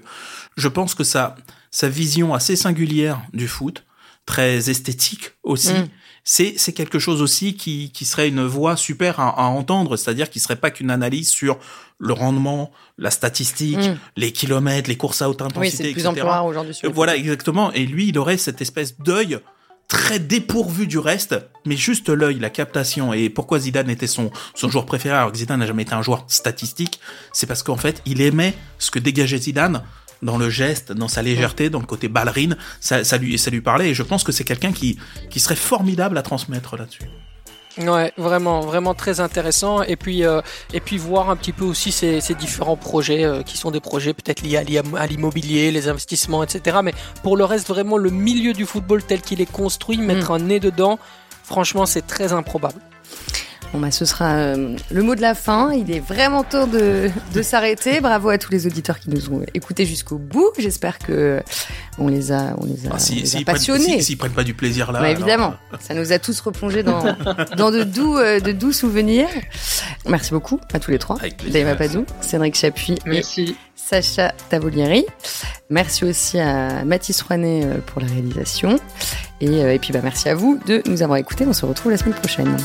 Speaker 2: je pense que sa sa vision assez singulière du foot, très esthétique aussi, mm. c'est c'est quelque chose aussi qui qui serait une voix super à, entendre, c'est-à-dire qui serait pas qu'une analyse sur le rendement, la statistique, mm. les kilomètres, les courses à haute intensité,
Speaker 1: oui, plus etc. aujourd'hui.
Speaker 2: Voilà, exactement. Et lui, il aurait cette espèce d'œil très dépourvu du reste, mais juste l'œil, la captation. Et pourquoi Zidane était son, son joueur préféré alors que Zidane n'a jamais été un joueur statistique C'est parce qu'en fait, il aimait ce que dégageait Zidane dans le geste, dans sa légèreté, dans le côté ballerine. Ça, ça, lui, ça lui parlait et je pense que c'est quelqu'un qui, qui serait formidable à transmettre là-dessus.
Speaker 3: Ouais, vraiment, vraiment très intéressant. Et puis, euh, et puis voir un petit peu aussi ces, ces différents projets euh, qui sont des projets peut-être liés à l'immobilier, les investissements, etc. Mais pour le reste, vraiment le milieu du football tel qu'il est construit, mettre mm. un nez dedans, franchement, c'est très improbable.
Speaker 1: Bon bah ce sera euh, le mot de la fin. Il est vraiment temps de, de s'arrêter. Bravo à tous les auditeurs qui nous ont écoutés jusqu'au bout. J'espère que on les a, on les a,
Speaker 2: ah, si,
Speaker 1: si passionnés.
Speaker 2: S'ils prennent pas du plaisir là.
Speaker 1: Bah, évidemment, ça nous a tous replongés dans, dans de doux, euh, de doux souvenirs. Merci beaucoup à tous les trois. Dave Padou, Cédric Chapuis.
Speaker 3: Merci.
Speaker 1: Sacha Tavolieri. Merci aussi à Mathis Rouanet euh, pour la réalisation. Et, et puis bah, merci à vous de nous avoir écoutés. On se retrouve la semaine prochaine.